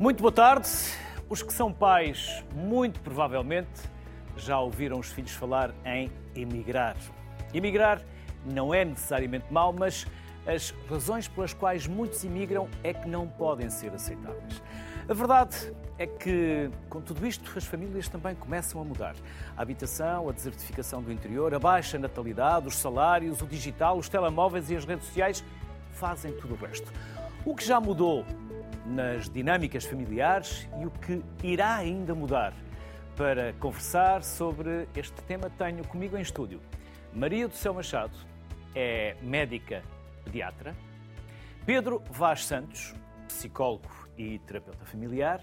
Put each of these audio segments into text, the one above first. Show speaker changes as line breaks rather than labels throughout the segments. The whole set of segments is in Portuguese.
Muito boa tarde. Os que são pais, muito provavelmente, já ouviram os filhos falar em emigrar. Emigrar não é necessariamente mau, mas as razões pelas quais muitos imigram é que não podem ser aceitáveis. A verdade é que, com tudo isto, as famílias também começam a mudar. A habitação, a desertificação do interior, a baixa natalidade, os salários, o digital, os telemóveis e as redes sociais fazem tudo o resto. O que já mudou nas dinâmicas familiares e o que irá ainda mudar. Para conversar sobre este tema, tenho comigo em estúdio Maria do Céu Machado, é médica pediatra, Pedro Vaz Santos, psicólogo e terapeuta familiar,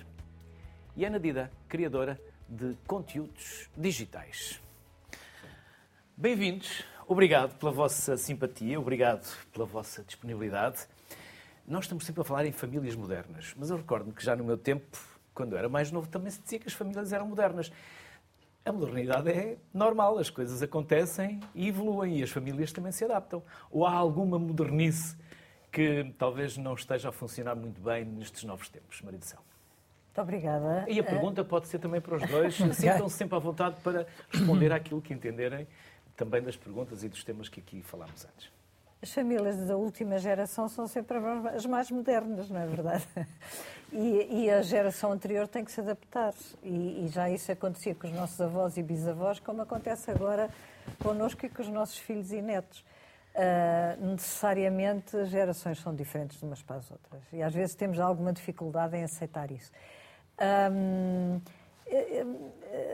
e Ana Dida, criadora de conteúdos digitais. Bem-vindos, obrigado pela vossa simpatia, obrigado pela vossa disponibilidade. Nós estamos sempre a falar em famílias modernas, mas eu recordo-me que já no meu tempo, quando eu era mais novo, também se dizia que as famílias eram modernas. A modernidade é normal, as coisas acontecem e evoluem e as famílias também se adaptam. Ou há alguma modernice que talvez não esteja a funcionar muito bem nestes novos tempos, Maria do Céu?
Muito obrigada.
E a pergunta pode ser também para os dois. Sintam-se sempre à vontade para responder àquilo que entenderem também das perguntas e dos temas que aqui falámos antes.
As famílias da última geração são sempre as mais modernas, não é verdade? E, e a geração anterior tem que se adaptar. E, e, já isso acontecia com os nossos avós e bisavós, como acontece agora connosco e com os nossos filhos e netos. Uh, necessariamente as gerações são diferentes de umas para as outras. E às vezes temos alguma dificuldade em aceitar isso. Um,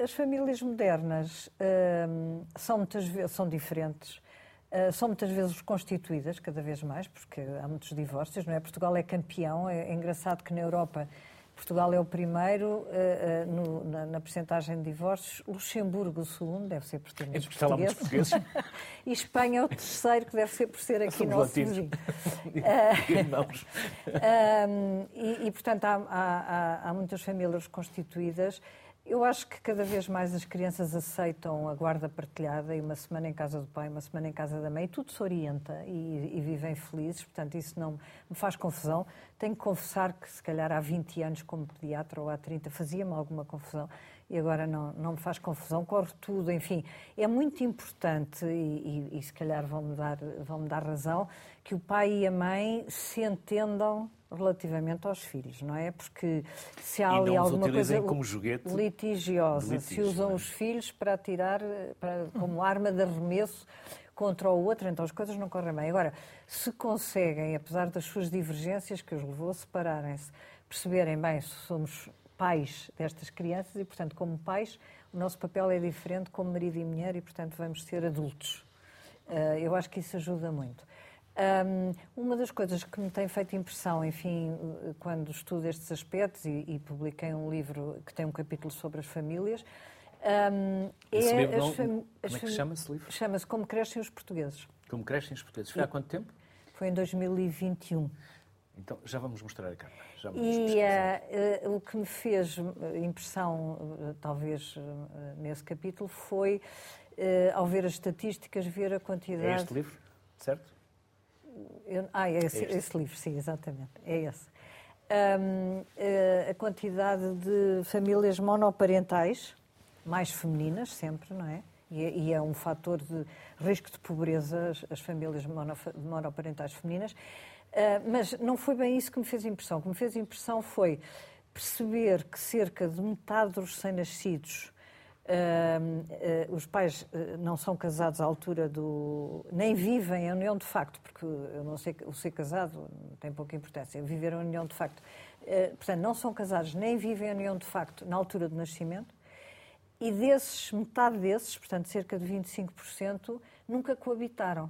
as famílias modernas um, são muitas vezes são diferentes eh, são muitas vezes constituídas, cada vez mais, porque há muitos divórcios, não é? Portugal é campeão, é, é engraçado que na Europa Portugal é o primeiro uh, uh, no, na, na percentagem de divórcios, Luxemburgo o segundo, deve ser por ter muitos portugueses. portugueses. e Espanha é o terceiro, que deve ser por ser aqui nosso vizinho. uh, e, e, portanto, há, há, há muitas famílias constituídas eu acho que cada vez mais as crianças aceitam a guarda partilhada e uma semana em casa do pai, uma semana em casa da mãe, e tudo se orienta e, e, vivem felizes, portanto isso não me faz confusão. Tenho que confessar que se calhar há 20 anos como pediatra ou há 30 fazia-me alguma confusão e agora não, não me faz confusão, corre tudo, enfim. É muito importante e, e, e se calhar vão-me dar, vão dar razão que o pai e a mãe se entendam relativamente aos filhos, não é? Porque se há ali alguma coisa
como joguete
litigiosa, se usam é? os filhos para tirar para, como arma de arremesso contra o outro, então as coisas não correm bem. Agora, se conseguem, apesar das suas divergências que os levou a separarem-se, perceberem bem, somos pais destas crianças e, portanto, como pais, o nosso papel é diferente como marido e mulher e, portanto, vamos ser adultos. Eh, eu acho que isso ajuda muito. Um, uma das coisas que me tem feito impressão, enfim, quando estudo estes aspectos e, e publiquei um livro que tem um capítulo sobre as famílias, um,
é livro não, Como é que chama esse livro?
Chama-se Como Crescem os Portugueses.
Como Crescem os Portugueses. Foi há quanto tempo?
Foi em 2021.
Então, já vamos mostrar a capa.
E uh, uh, o que me fez impressão, uh, talvez, nesse capítulo, foi, ao ver as estatísticas, ver a quantidade... É
este livro, certo?
Eu, ah, é esse, é esse, livro, sim, exatamente. É esse. Um, a quantidade de famílias monoparentais, mais femininas sempre, não é? E, é, e é um fator de risco de pobreza as, as famílias monoparentais femininas. Uh, mas não foi bem isso que me fez impressão. O que me fez impressão foi perceber que cerca de metade dos recém-nascidos Uh, uh, os pais uh, não são casados à altura do. nem vivem a união de facto, porque eu não sei, o ser casado tem pouca importância, viver a união de facto. portanto, não são casados nem vivem a união de facto na altura do nascimento, e desses, metade desses, portanto, cerca de 25%, nunca coabitaram.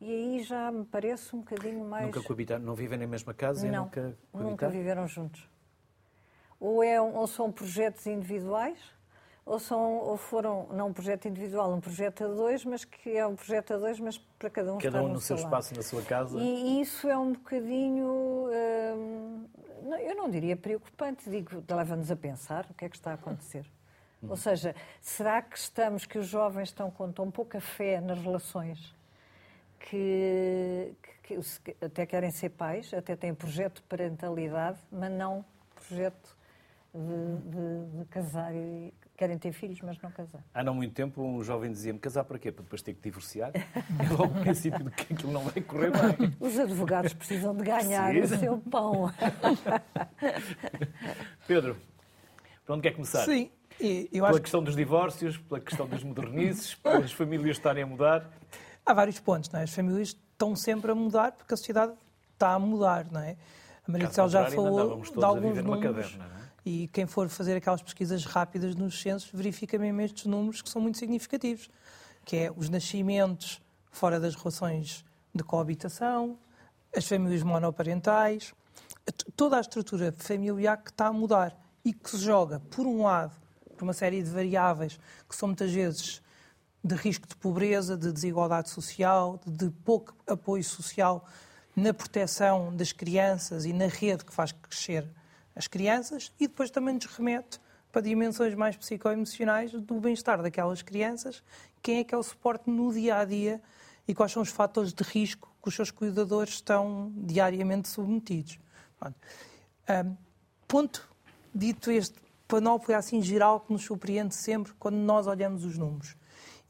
E aí já me parece um bocadinho mais.
Nunca coabitaram? Não vivem na mesma casa
não,
e nunca coabitaram?
Nunca viveram juntos. Ou, é, ou são projetos individuais ou, são, ou foram, não um projeto individual, um projeto a dois, mas que é um projeto a dois, mas para cada um
Cada um
no,
no seu espaço, na sua casa.
E, isso é um bocadinho, hum, eu não diria preocupante, digo, leva-nos a pensar o que é que está a acontecer. Ou seja, será que estamos, que os jovens estão com tão pouca fé nas relações que, que, que até querem ser pais, até têm projeto de parentalidade, mas não projeto de, de, de casar e querem ter filhos, mas não casar.
Há não muito tempo um jovem dizia-me casar para quê? Para depois ter que divorciar? É logo o princípio de que aquilo não vai correr bem.
Os advogados precisam de ganhar Precisa. o seu pão.
Pedro, para onde quer começar?
Sim.
E, eu pela acho questão que... dos divórcios, pela questão dos modernices, pelas famílias estarem a mudar?
Há vários pontos, não é? As famílias estão sempre a mudar porque a sociedade está a mudar, não é? A Maria Céu já falou de alguns números. Caverna, é? E quem for fazer aquelas pesquisas rápidas nos censos verifica mesmo estes números que são muito significativos, que é os nascimentos fora das relações de coabitação, as famílias monoparentais, toda a estrutura familiar que está a mudar e que se joga, por um lado, por uma série de variáveis que são muitas vezes de risco de pobreza, de desigualdade social, de pouco apoio social na proteção das crianças e na rede que faz crescer as crianças e depois também nos remete para dimensões mais psicoemocionais do bem-estar daquelas crianças, quem é que é o suporte no dia a dia e quais são os fatores de risco que os seus cuidadores estão diariamente submetidos. Um, ponto dito este panóplia assim geral que nos surpreende sempre quando nós olhamos os números.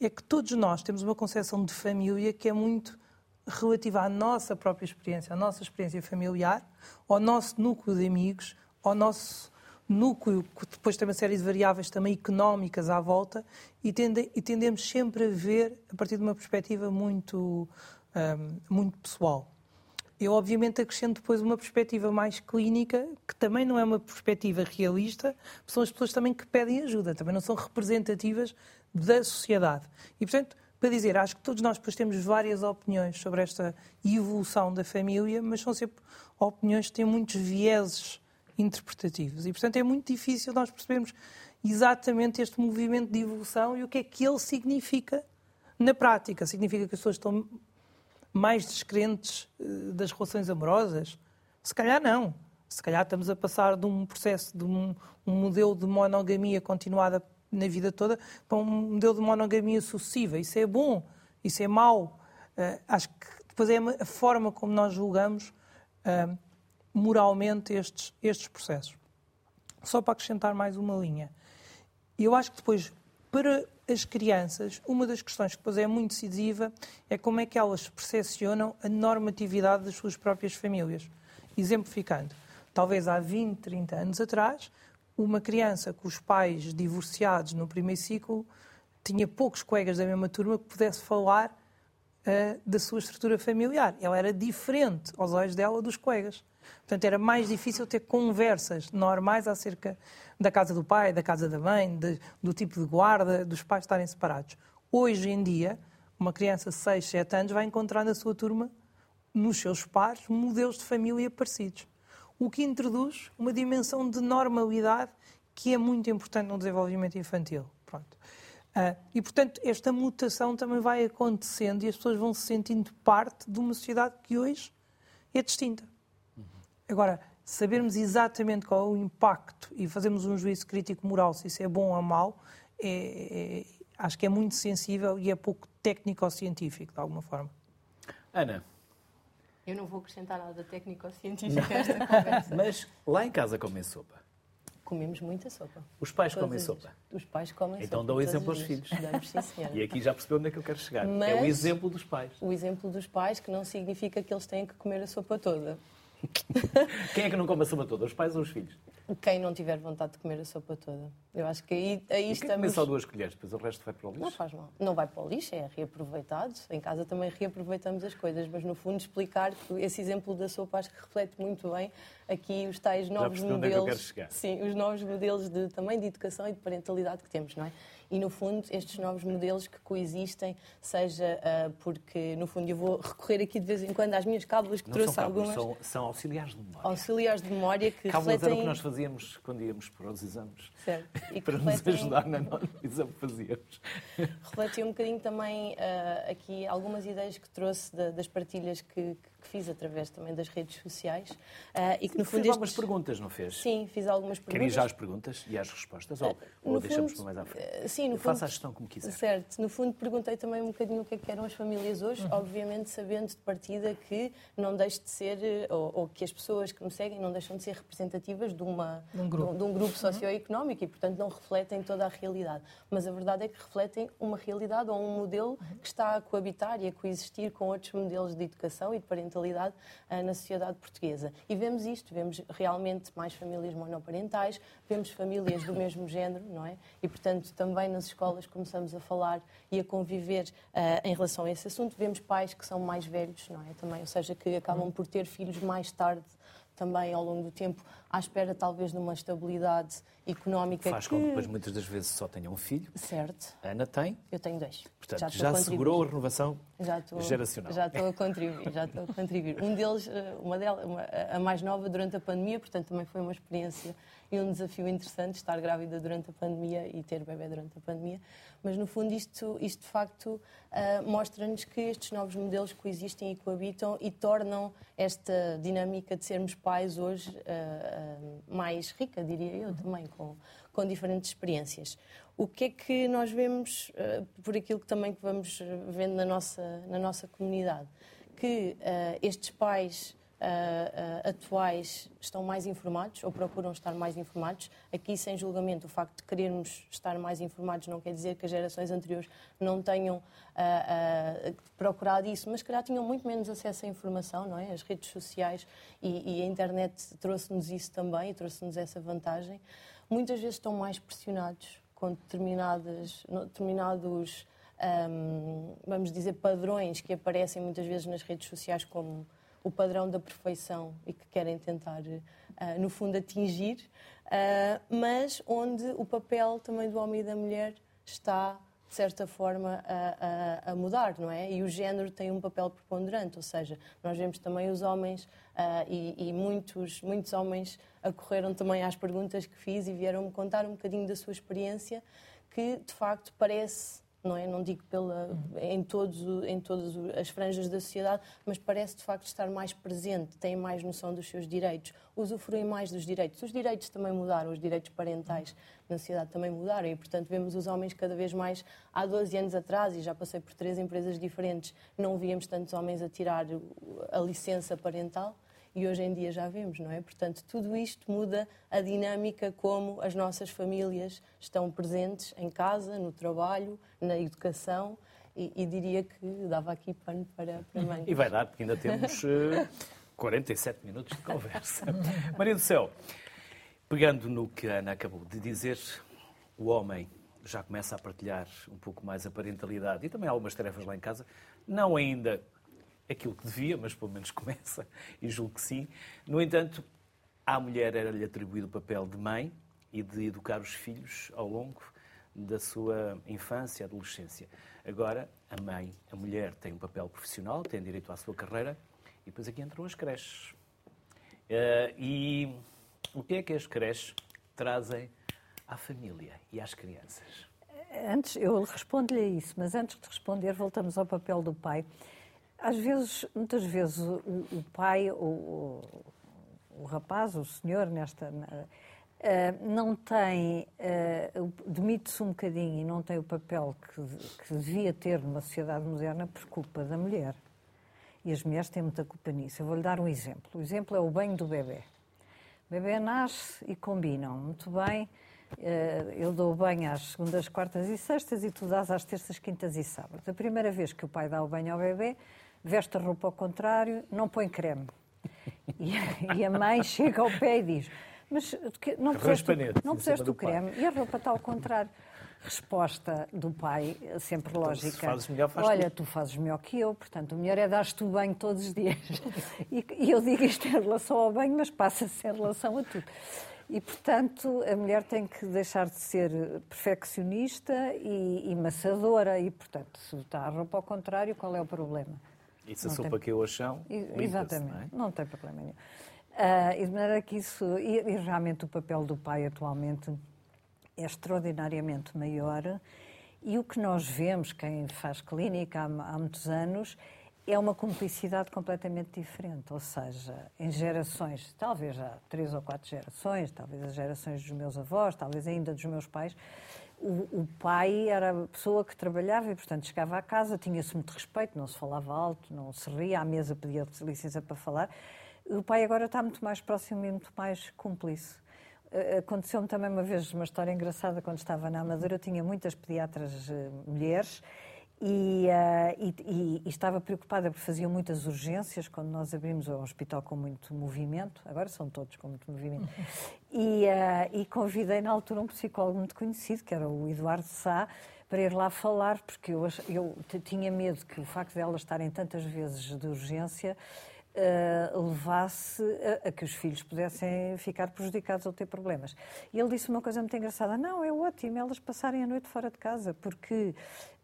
É que todos nós temos uma concepção de família que é muito relativa à nossa própria experiência, à nossa experiência familiar, ao nosso núcleo de amigos, ao nosso núcleo, que depois tem uma série de variáveis também económicas à volta, e, tende, e tendemos sempre a ver a partir de uma perspectiva muito, um, muito pessoal. Eu, obviamente, acrescento depois uma perspectiva mais clínica, que também não é uma perspectiva realista, são as pessoas também que pedem ajuda, também não são representativas da sociedade. E, portanto, para dizer, acho que todos nós depois temos várias opiniões sobre esta evolução da família, mas são sempre opiniões que têm muitos vieses interpretativos. E, portanto, é muito difícil nós percebermos exatamente este movimento de evolução e o que é que ele significa na prática. Significa que as pessoas estão mais descrentes eh, das relações amorosas? Se calhar não. Se calhar estamos a passar de um processo, de um, um modelo de monogamia continuada na vida toda para um modelo de monogamia sucessiva. Isso é bom, isso é mau. Uh, acho que depois é a forma como nós julgamos uh, moralmente estes, estes processos. Só para acrescentar mais uma linha. Eu acho que depois, para as crianças, uma das questões que depois é muito decisiva é como é que elas percepcionam a normatividade das suas próprias famílias. Exemplificando, talvez há 20, 30 anos atrás, uma criança com os pais divorciados no primeiro ciclo tinha poucos colegas da mesma turma que pudesse falar uh, da sua estrutura familiar. Ela era diferente aos olhos dela dos colegas. Portanto, era mais difícil ter conversas normais acerca da casa do pai, da casa da mãe, de, do tipo de guarda, dos pais estarem separados. Hoje em dia, uma criança de 6, 7 anos vai encontrar na sua turma, nos seus pares, modelos de família parecidos. O que introduz uma dimensão de normalidade que é muito importante no desenvolvimento infantil. Pronto. Uh, e, portanto, esta mutação também vai acontecendo e as pessoas vão se sentindo parte de uma sociedade que hoje é distinta. Agora, sabermos exatamente qual é o impacto e fazermos um juízo crítico moral, se isso é bom ou mau, é, é, acho que é muito sensível e é pouco técnico-científico, de alguma forma.
Ana.
Eu não vou acrescentar nada técnico-científico a esta conversa.
Mas lá em casa comem sopa.
Comemos muita sopa.
Os pais Todos comem sopa?
Os pais comem
então
sopa.
Então dá o exemplo aos filhos.
Damos, sim, senhora.
E aqui já percebeu onde é que eu quero chegar. Mas, é o exemplo dos pais.
O exemplo dos pais, que não significa que eles têm que comer a sopa toda.
Quem é que não come a sopa toda? Os pais ou os filhos?
Quem não tiver vontade de comer a sopa toda. Eu acho que aí, aí estamos...
só duas colheres, depois o resto vai para o lixo?
Não faz mal. Não vai para o lixo, é reaproveitado. Em casa também reaproveitamos as coisas, mas no fundo explicar que esse exemplo da sopa acho que reflete muito bem aqui os tais novos modelos.
É
sim, os novos modelos de, também de educação e de parentalidade que temos, não é? e, no fundo, estes novos modelos que coexistem, seja uh, porque, no fundo, eu vou recorrer aqui de vez em quando às minhas cábulas, que
Não
trouxe
são
cábulas,
algumas. São, são, auxiliares de memória.
Auxiliares de memória que
cábulas
refletem...
era o que nós fazíamos quando íamos para os exames.
Certo.
E para refletem... nos ajudar na no exame que fazíamos.
Refletiu um bocadinho também uh, aqui algumas ideias que trouxe de, das partilhas que, que que fiz através também das redes sociais. Uh,
e que, no fundo, fez algumas perguntas, não fez?
Sim, fiz algumas perguntas.
Queria já as perguntas e as respostas? Ou, uh, ou deixamos fundo, mais à frente? Uh, sim, no fundo, Faça a gestão como quiser.
Certo. No fundo, perguntei também um bocadinho o que, é que eram as famílias hoje, uhum. obviamente sabendo de partida que não deixe de ser, ou, ou, que as pessoas que me seguem não deixam de ser representativas de, uma, um grupo. De, um, grupo uhum. socioeconómico e, portanto, não refletem toda a realidade. Mas a verdade é que refletem uma realidade ou um modelo uhum. que está a coabitar e a coexistir com outros modelos de educação e de parentalidade na sociedade portuguesa. E vemos isto, vemos realmente mais famílias monoparentais, vemos famílias do mesmo género, não é? E, portanto, também nas escolas começamos a falar e a conviver uh, em relação a esse assunto. Vemos pais que são mais velhos, não é? Também, ou seja, que acabam por ter filhos mais tarde também ao longo do tempo, à espera talvez de uma estabilidade económica.
Faz que... com que depois muitas das vezes só tenham um filho.
Certo.
Ana tem.
Eu tenho dois.
Portanto, já, já assegurou a renovação já estou, geracional.
Já estou a contribuir, já estou a contribuir. Um deles, eh, uma delas, uma, a mais nova durante a pandemia, portanto também foi uma experiência e um desafio interessante estar grávida durante a pandemia e ter bebê durante a pandemia. Mas no fundo isto, isto de facto uh, mostra-nos que estes novos modelos coexistem e coabitam e tornam esta dinâmica de sermos pais hoje uh, uh, mais rica, diria eu também, com, com diferentes experiências. O que é que nós vemos, por aquilo que também que vamos vendo na nossa, na nossa comunidade? Que estes pais uh, atuais estão mais informados ou procuram estar mais informados. Aqui, sem julgamento, o facto de querermos estar mais informados não quer dizer que as gerações anteriores não tenham uh, procurado isso, mas, calhar, tinham muito menos acesso à informação, não é? As redes sociais e, e a internet trouxe-nos isso também e trouxe-nos essa vantagem. Muitas vezes estão mais pressionados com determinadas, determinados, um, vamos dizer, padrões que aparecem muitas vezes nas redes sociais como o padrão da perfeição e que querem tentar, uh, no fundo, atingir, uh, mas onde o papel também do homem e da mulher está de certa forma, a, a, a, mudar, não é? E o género tem um papel preponderante, ou seja, nós vemos também os homens uh, e, e, muitos, muitos homens acorreram também às perguntas que fiz e vieram-me contar um bocadinho da sua experiência, que de facto parece não é? Não digo pela, em, todos, em todas as franjas da sociedade, mas parece de facto estar mais presente, tem mais noção dos seus direitos, usufruem mais dos direitos. Os direitos também mudaram, os direitos parentais na sociedade também mudaram e, portanto, vemos os homens cada vez mais. Há 12 anos atrás, e já passei por três empresas diferentes, não víamos tantos homens a tirar a licença parental e hoje em dia já vemos, não é? Portanto, tudo isto muda a dinâmica como as nossas famílias estão presentes em casa, no trabalho, na educação e, e diria que dava aqui pano para, para mãe.
E vai dar, porque ainda temos uh, 47 minutos de conversa. Maria do Céu, pegando no que a Ana acabou de dizer, o homem já começa a partilhar um pouco mais a parentalidade e também algumas tarefas lá em casa, não ainda aquilo que devia, mas pelo menos começa, e julgo que sim. No entanto, à mulher era-lhe atribuído o papel de mãe e de educar os filhos ao longo da sua infância e adolescência. Agora, a mãe, a mulher, tem um papel profissional, tem direito à sua carreira, e depois aqui entram as creches. Uh, e o que é que as creches trazem à família e às crianças?
Antes, eu respondo-lhe a isso, mas antes de responder, voltamos ao papel do pai. Às vezes, muitas vezes, o, o pai, o, o, rapaz, o senhor, nesta. Uh, não tem, uh, demite-se um bocadinho e não tem o papel que, que devia ter numa sociedade moderna por culpa da mulher. E as mulheres têm muita culpa nisso. Eu vou-lhe dar um exemplo. O exemplo é o banho do bebê. O bebê nasce e combinam muito bem. Uh, eu dou banho às segundas, quartas e sextas e tu dás às terças, quintas e sábados. A primeira vez que o pai dá o banho ao bebê, veste a roupa ao contrário, não põe creme. E, e a mãe chega ao pé e diz: Mas não puseste, não puseste o creme e a roupa está ao contrário. Resposta do pai, sempre então, lógica. Se
fazes melhor, faz
Olha, tu. tu fazes melhor que eu, portanto, o melhor é dar-te o banho todos os dias. E, e eu digo isto em relação ao banho, mas passa-se em relação a tudo. E, portanto, a mulher tem que deixar de ser perfeccionista e, e maçadora. E, portanto, se está a roupa ao contrário, qual é o problema?
E se a sopa tem... ao chão,
Exatamente,
não, é?
não, tem problema nenhum. Uh, e de maneira que isso, e, e, realmente o papel do pai atualmente é extraordinariamente maior. E o que nós vemos, quem faz clínica há, há muitos anos, é uma cumplicidade completamente diferente. Ou seja, em gerações, talvez já três ou quatro gerações, talvez as gerações dos meus avós, talvez ainda dos meus pais, o, o pai era a pessoa que trabalhava e, portanto, chegava à casa, tinha-se muito respeito, não se falava alto, não se ria, à mesa pedia licença para falar. O pai agora está muito mais próximo e muito mais cúmplice. Eh, aconteceu-me também uma vez uma história engraçada quando estava na Amadora. Eu tinha muitas pediatras uh, mulheres e, uh, e, e, estava preocupada porque faziam muitas urgências quando nós abrimos o hospital com muito movimento. Agora são todos com muito movimento. E, uh, e convidei na altura um psicólogo muito conhecido, que era o Eduardo Sá, para ir lá falar, porque eu, eu tinha medo que o facto de elas estarem tantas vezes de urgência uh, levasse a, a, que os filhos pudessem ficar prejudicados ou ter problemas. E ele disse uma coisa muito engraçada: não, é ótimo elas passarem a noite fora de casa, porque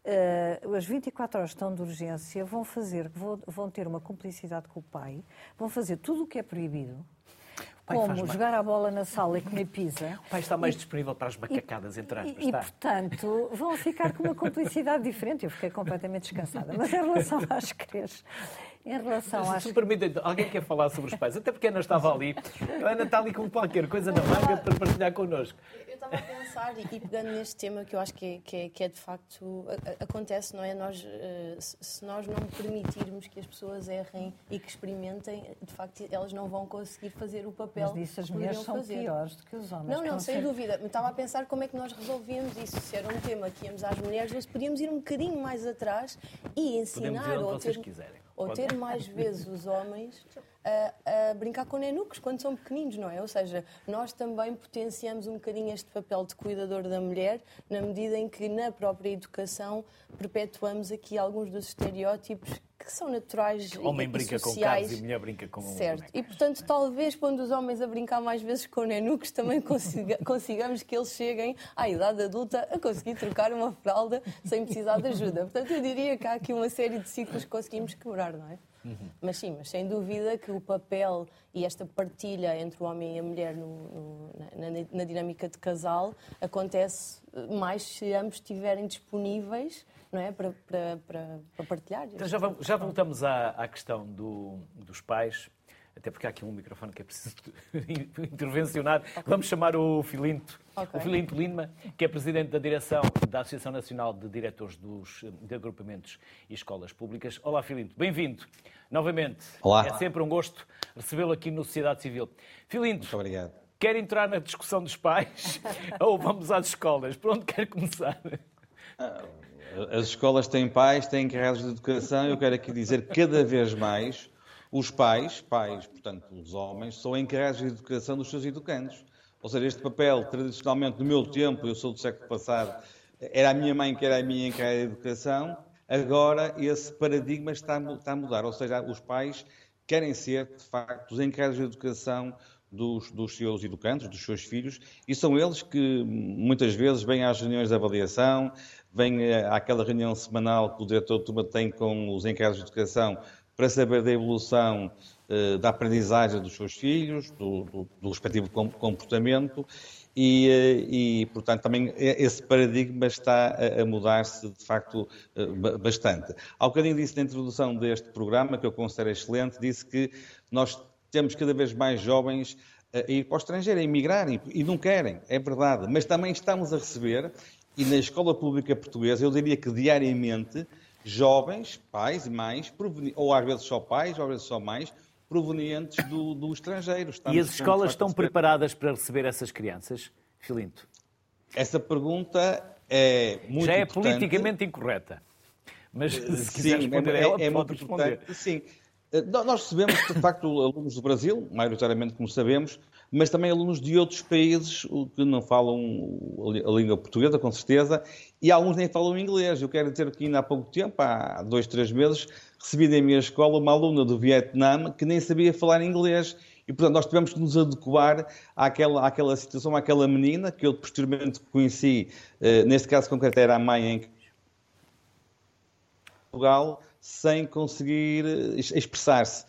uh, as 24 horas estão de urgência, vão fazer, vão, vão ter uma cumplicidade com o pai, vão fazer tudo o que é proibido, como jogar a bola na sala e comer pizza.
O pai está mais e, disponível para as macacadas, entre aspas.
E, e, portanto, vão ficar com uma cumplicidade diferente. Eu fiquei completamente descansada. Mas em relação às creches, em relação
às... Se me permitem, alguém quer falar sobre os pais? Até porque a Ana estava ali. A Ana está ali com qualquer coisa na manga para partilhar connosco.
Eu estava a pensar, e, pegando neste tema que eu acho que é, que é, que é de facto... acontece, não é? Nós, eh, se nós não permitirmos que as pessoas errem e que experimentem, de facto, elas não vão conseguir fazer o papel
Mas disso as mulheres são fazer. piores do que os homens.
Não, não, sem ser... dúvida. Estava a pensar como é que nós resolvíamos isso. Se era um tema que íamos às mulheres, nós podíamos ir um bocadinho mais atrás e ensinar...
Vocês ter... quiserem
ou ter mais vezes os homens a, a, brincar com nenucos quando são pequeninos, não é? Ou seja, nós também potenciamos um bocadinho este papel de cuidador da mulher, na medida em que na própria educação perpetuamos aqui alguns dos estereótipos que são naturais
Homem
e,
brinca
sociais.
com carros e mulher brinca com
Certo. E, portanto, talvez quando os homens a brincar mais vezes com nenucos, também consiga, consigamos que eles cheguem à idade adulta a conseguir trocar uma fralda sem precisar de ajuda. Portanto, eu diria que há aqui uma série de ciclos que conseguimos quebrar, não é? Uhum. Mas sim, mas sem dúvida que o papel e esta partilha entre o homem e a mulher no, no, na, na, dinâmica de casal acontece mais se ambos estiverem disponíveis não é? para, para, para, para partilhar.
Então já, vamos, já voltamos à, à questão do, dos pais até porque há aqui um microfone que é preciso intervencionar. Okay. Vamos chamar o Filinto, okay. o Filinto Lima, que é presidente da direção da Associação Nacional de Diretores dos, de Agrupamentos e Escolas Públicas. Olá, Filinto, bem-vindo novamente.
Olá.
É sempre um gosto recebê-lo aqui no Sociedade Civil. Filinto,
Muito obrigado.
quer entrar na discussão dos pais ou vamos às escolas? Por onde quer começar?
Ah, as escolas têm pais, têm encarregados de educação. Eu quero aqui dizer cada vez mais os pais, pais, portanto, os homens, são encarregados de educação dos seus educandos. Ou seja, este papel, tradicionalmente, no meu tempo, eu sou do século passado, era a minha mãe que era a minha encarregada de educação, agora esse paradigma está, a mudar. Ou seja, os pais querem ser, de facto, os encarregados de educação dos, dos, seus educandos, dos seus filhos, e são eles que muitas vezes vêm às reuniões de avaliação, vêm eh, àquela reunião semanal que o diretor de turma tem com os encarregados de educação para saber da evolução uh, da aprendizagem dos seus filhos, do, do, do respectivo comportamento e, uh, e, portanto, também esse paradigma está a, mudar-se, de facto, uh, bastante. Há bocadinho disse na introdução deste programa, que eu considero excelente, disse que nós temos cada vez mais jovens a ir para o estrangeiro, a emigrar, e não querem, é verdade, mas também estamos a receber, e na escola pública portuguesa, eu diria que diariamente, jovens, pais e mães, ou às vezes só pais, ou às vezes só mães, provenientes do, do estrangeiro.
Estamos e as escolas estão preparadas para receber essas crianças, Filinto?
Essa pergunta é muito
Já é
importante.
politicamente incorreta. Mas se quiser Sim, responder é, ela, é, é muito responder.
Importante. Sim. Eh, nós recebemos, de facto, alunos do Brasil, maioritariamente, como sabemos, mas também alunos de outros países que não falam a língua portuguesa, com certeza, e alguns nem falam inglês. Eu quero dizer que ainda há pouco tempo, há dois, três meses, recebi na minha escola uma aluna do Vietnã que nem sabia falar inglês. E, portanto, nós tivemos que nos adequar àquela, àquela situação, àquela menina, que eu posteriormente conheci, eh, neste caso concreto era a mãe em Portugal, sem conseguir eh, expressar-se.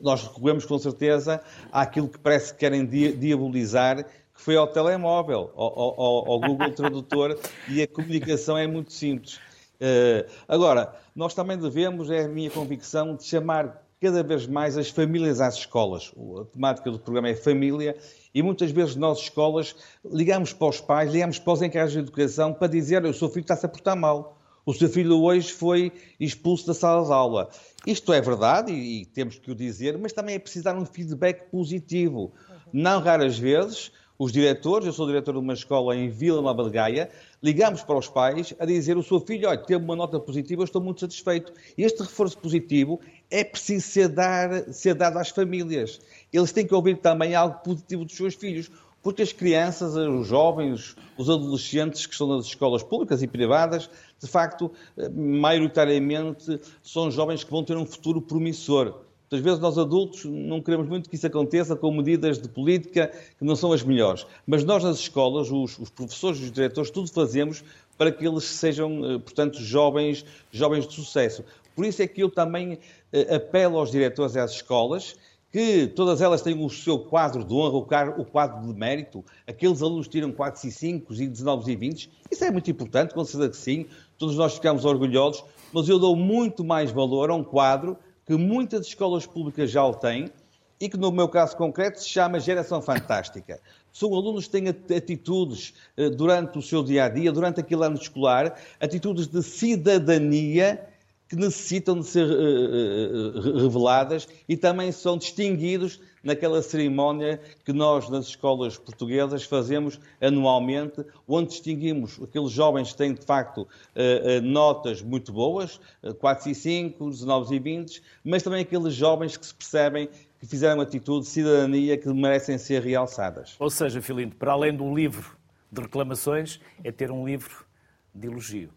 Nós recorremos com certeza àquilo que parece que querem diabolizar, que foi ao telemóvel, ao, ao, ao Google Tradutor, e a comunicação é muito simples. Uh, agora, nós também devemos, é a minha convicção, de chamar cada vez mais as famílias às escolas. A temática do programa é família e muitas vezes nós, escolas, ligamos para os pais, ligamos para os encarregados de educação para dizer o seu filho está-se a portar mal. O seu filho hoje foi expulso da sala de aula. Isto é verdade e, e temos que o dizer, mas também é preciso dar um feedback positivo. Não raras vezes, os diretores, eu sou diretor de uma escola em Vila Nova de Gaia, ligamos para os pais a dizer o seu filho, olha, teve uma nota positiva, eu estou muito satisfeito. Este reforço positivo é preciso ser, dar, ser dado às famílias. Eles têm que ouvir também algo positivo dos seus filhos, porque as crianças, os jovens, os adolescentes que estão nas escolas públicas e privadas, de facto, maioritariamente são jovens que vão ter um futuro promissor. Às vezes nós adultos não queremos muito que isso aconteça com medidas de política que não são as melhores. Mas nós nas escolas, os, os professores e os diretores, tudo fazemos para que eles sejam, eh, portanto, jovens, jovens de sucesso. Por isso é que eu também eh, apelo aos diretores e às escolas que todas elas têm o seu quadro de honra, o quadro de mérito. Aqueles alunos tiram 4 e 5 e 19 e 20. Isso é muito importante, com certeza que sim. Todos nós ficamos orgulhosos. Mas eu dou muito mais valor a um quadro que muitas escolas públicas já o têm e que, no meu caso concreto, se chama Geração Fantástica. São alunos que têm atitudes eh, durante o seu dia a dia, durante aquele ano escolar, atitudes de cidadania que necessitam de ser uh, uh, reveladas e também são distinguidos naquela cerimónia que nós, nas escolas portuguesas, fazemos anualmente, onde distinguimos aqueles jovens que têm, de facto, uh, notas muito boas, 4 e 5, 19 e 20, mas também aqueles jovens que se percebem que fizeram atitude de cidadania que merecem ser realçadas.
Ou seja, Filipe, para além do livro de reclamações, é ter um livro de elogio.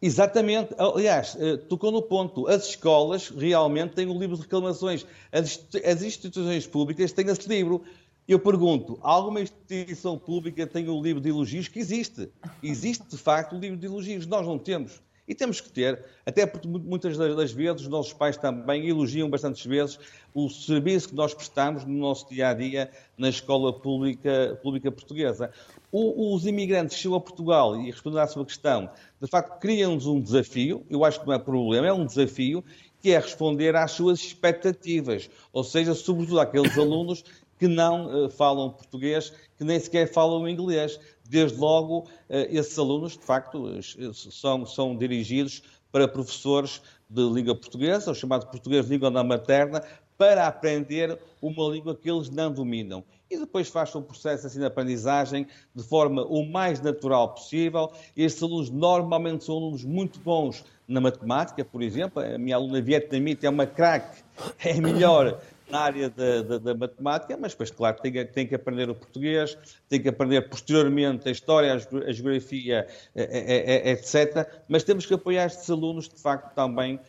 Exatamente. Aliás, eh, tocou no ponto. As escolas realmente têm o livro de reclamações. As instituições públicas têm esse livro. Eu pergunto, alguma instituição pública tem o livro de elogios que existe? Existe, de facto, o livro de elogios. Nós não temos. E temos que ter, até porque muitas das vezes os nossos pais também elogiam bastantes vezes o serviço que nós prestamos no nosso dia a dia na escola pública, pública portuguesa. O, os imigrantes chegam a Portugal, e respondendo à sua questão, de facto criam-nos um desafio, eu acho que não é problema, é um desafio, que é responder às suas expectativas, ou seja, sobretudo àqueles alunos que não uh, falam português, que nem sequer falam inglês. Desde logo, uh, esses alunos, de facto, são, são dirigidos para professores de língua portuguesa, o chamado português de língua materna, para aprender uma língua que eles não dominam. E depois faz um processo assim de aprendizagem de forma o mais natural possível. Estes alunos normalmente são alunos muito bons na matemática, por exemplo. A minha aluna vietnamita é uma craque, é melhor na área da, da, da, matemática, mas depois, claro, tem, tem, que aprender o português, tem que aprender posteriormente a história, a geografia, etc. Mas temos que apoiar estes alunos, de facto, também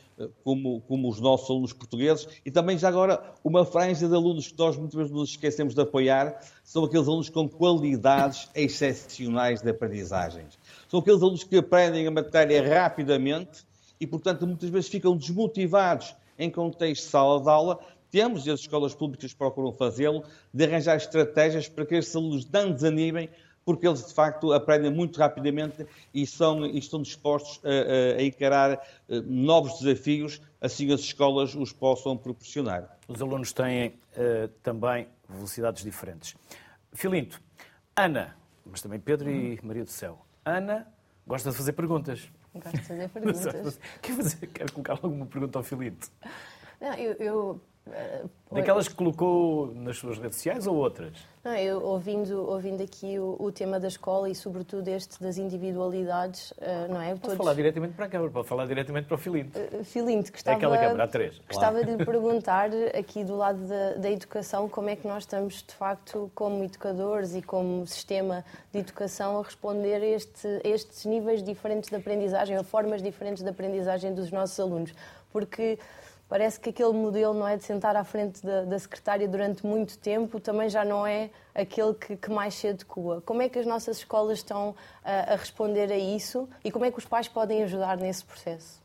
como, como os nossos alunos portugueses, e também já agora uma franja de alunos que nós muitas vezes nos esquecemos de apoiar, são aqueles alunos com qualidades excepcionais de aprendizagens. São aqueles alunos que aprendem a matéria rapidamente e, portanto, muitas vezes ficam desmotivados em contexto de sala de aula. Temos, e as escolas públicas procuram fazê-lo, de arranjar estratégias para que estes alunos não desanimem, porque eles de facto aprendem muito rapidamente e, são, e estão dispostos a, a, encarar eh, novos desafios, assim as escolas os possam proporcionar.
Os alunos têm uh, também velocidades diferentes. Filinto, Ana, mas também Pedro e Maria do Céu. Ana gosta de fazer perguntas.
Gosto de fazer perguntas.
Quer, fazer, quer colocar alguma pergunta ao Filinto?
Não, eu, eu
Daquelas que colocou nas suas redes sociais ou outras?
Não, eu, ouvindo, ouvindo aqui o, o, tema da escola e, sobretudo, este das individualidades, uh, não é?
Pode Todos... falar diretamente para a câmara, pode falar diretamente para o Filinto. Uh,
Filinto, que estava...
É aquela câmara, há três.
Gostava de lhe perguntar, aqui do lado da, da educação, como é que nós estamos, de facto, como educadores e como sistema de educação, a responder a, este, a estes níveis diferentes de aprendizagem, a formas diferentes de aprendizagem dos nossos alunos. Porque Parece que aquele modelo não é de sentar à frente da, da secretária durante muito tempo, também já não é aquele que, que, mais se adequa. Como é que as nossas escolas estão a, a responder a isso e como é que os pais podem ajudar nesse processo?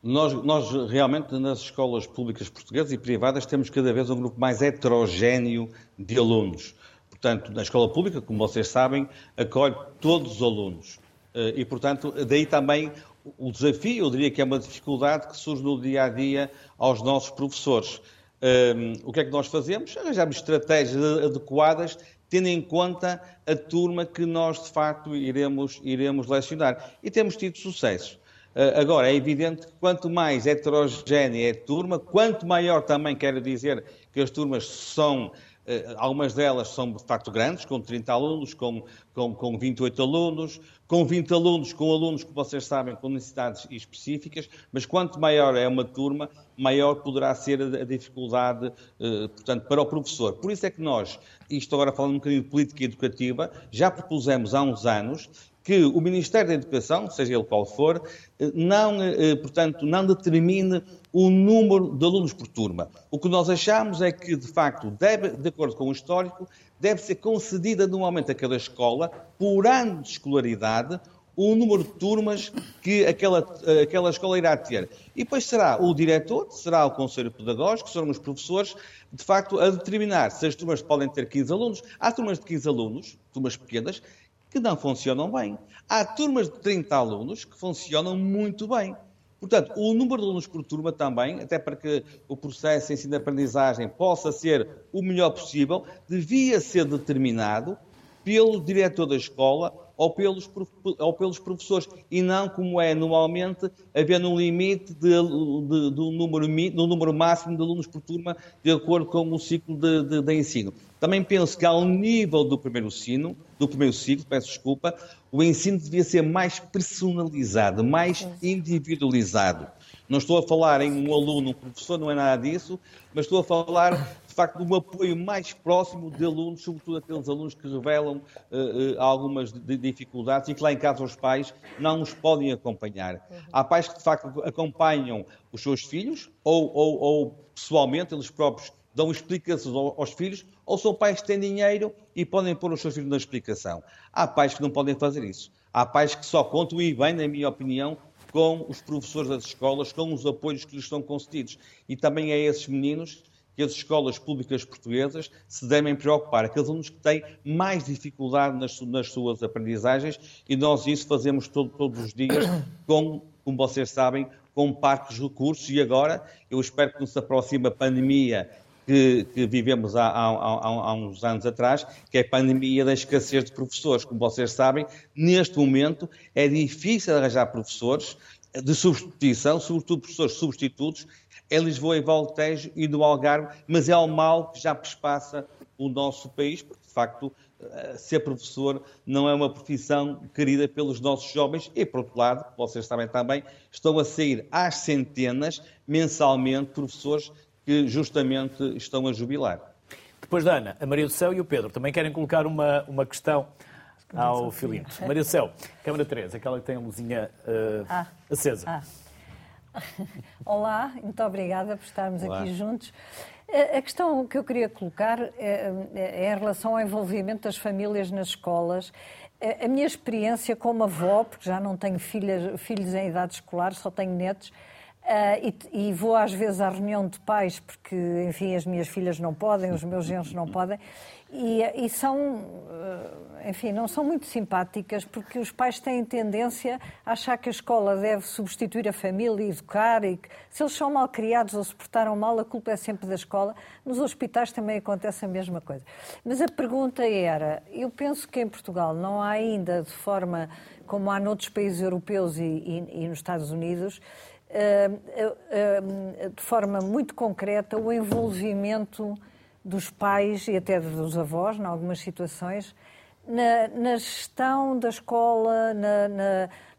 Nós, nós, realmente, nas escolas públicas portuguesas e privadas, temos cada vez um grupo mais heterogéneo de alunos. Portanto, na escola pública, como vocês sabem, acolhe todos os alunos. E, portanto, daí também o desafio, eu diria que é uma dificuldade que surge no dia a dia aos nossos professores. Um, o que é que nós fazemos? Arranjamos estratégias adequadas, tendo em conta a turma que nós, de facto, iremos, iremos lecionar. E temos tido sucesso. Uh, agora, é evidente que quanto mais heterogénea é a turma, quanto maior também quero dizer que as turmas são eh, algumas delas são de facto grandes, com 30 alunos, com, com, com 28 alunos, com 20 alunos, com alunos que vocês sabem com necessidades específicas, mas quanto maior é uma turma, maior poderá ser a dificuldade, eh, portanto, para o professor. Por isso é que nós, isto agora falando um bocadinho de política educativa, já propusemos há uns anos que o Ministério da Educação, seja ele qual for, eh, não, eh, portanto, não determine o número de alunos por turma. O que nós achamos é que, de facto, deve, de acordo com o histórico, deve ser concedida anualmente a cada escola, por ano de escolaridade, o número de turmas que aquela, eh, aquela escola irá ter. E depois será o diretor, será o conselho pedagógico, serão os professores, de facto, a determinar se as turmas podem ter 15 alunos. Há turmas de 15 alunos, turmas pequenas, que não funcionam bem. Há turmas de 30 alunos que funcionam muito bem. Portanto, o número de alunos por turma também, até para que o processo de ensino-aprendizagem possa ser o melhor possível, devia ser determinado pelo diretor da escola ou pelos, ou pelos professores, e não como é normalmente, havendo um limite de, de, do, número, do número máximo de alunos por turma, de acordo com o ciclo de, de, de ensino. Também penso que ao nível do primeiro ensino, do primeiro ciclo, peço desculpa, o ensino devia ser mais personalizado, mais individualizado. Não estou a falar em um aluno, um professor, não é nada disso, mas estou a falar facto, de um apoio mais próximo de alunos, sobretudo aqueles alunos que revelam uh, uh, algumas dificuldades e que lá em casa os pais não os podem acompanhar. Há pais que, de facto, acompanham os seus filhos ou, ou, ou pessoalmente eles próprios dão explicações aos filhos, ou são pais que têm dinheiro e podem pôr os seus filhos na explicação. Há pais que não podem fazer isso. Há pais que só contam, e bem, na minha opinião, com os professores das escolas, com os apoios que lhes estão concedidos. E também é esses meninos que as escolas públicas portuguesas se devem preocupar, aqueles alunos que têm mais dificuldade nas, nas suas aprendizagens, e nós isso fazemos todo, todos os dias, com, como vocês sabem, com parques recursos, e agora eu espero que nos aproxime a pandemia que, que, vivemos há, há, há, há, uns anos atrás, que é a pandemia da escassez de professores. Como vocês sabem, neste momento é difícil arranjar professores de substituição, sobretudo professores substitutos, em Lisboa e Valtejo e no Algarve, mas é um mal que já perspassa o nosso país, porque de facto eh, ser professor não é uma profissão querida pelos nossos jovens e, por outro lado, vocês sabem também, estão a sair às centenas mensalmente professores que justamente estão a jubilar.
Depois da Ana, a Maria do Céu e o Pedro também querem colocar uma, uma questão ao Filipe. Maria do Céu, Câmara 3, aquela que tem a luzinha uh, ah. acesa. Ah.
Olá, muito obrigada por estarmos Olá. aqui juntos. A questão que eu queria colocar é, é em relação ao envolvimento das famílias nas escolas. A minha experiência como avó, porque já não tenho filhas, filhos em idade escolar, só tenho netos, Uh, e, e, vou às vezes à reunião de pais, porque, enfim, as minhas filhas não podem, os meus genros não podem, e, e, são, eh, enfim, não são muito simpáticas porque os pais têm tendência a achar que a escola deve substituir a família e educar e que se eles são mal criados ou se portaram mal, a culpa é sempre da escola. Nos hospitais também acontece a mesma coisa. Mas a pergunta era, eu penso que em Portugal não há ainda, de forma como há noutros países europeus e, e, nos Estados Unidos, de forma muito concreta, o envolvimento dos pais e até dos avós, em algumas situações, na, na gestão da escola, na,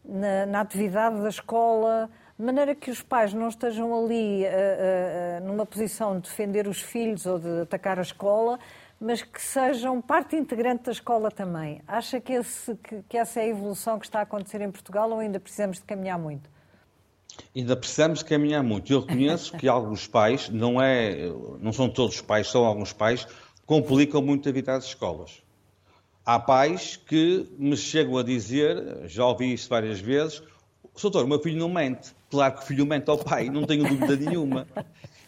na, na, atividade da escola, de maneira que os pais não estejam ali uh, uh, numa posição de defender os filhos ou de atacar a escola, mas que sejam parte integrante da escola também. Acha que, esse, que, que essa é a evolução que está a acontecer em Portugal ou ainda precisamos de caminhar muito?
Ainda precisamos caminhar muito. Eu reconheço que alguns pais, não, é, não são todos os pais, são alguns pais, complicam muito a vida das escolas. Há pais que me chegam a dizer, já ouvi isso várias vezes, doutor, meu filho não mente. Claro que o filho mente ao pai, não tenho dúvida nenhuma.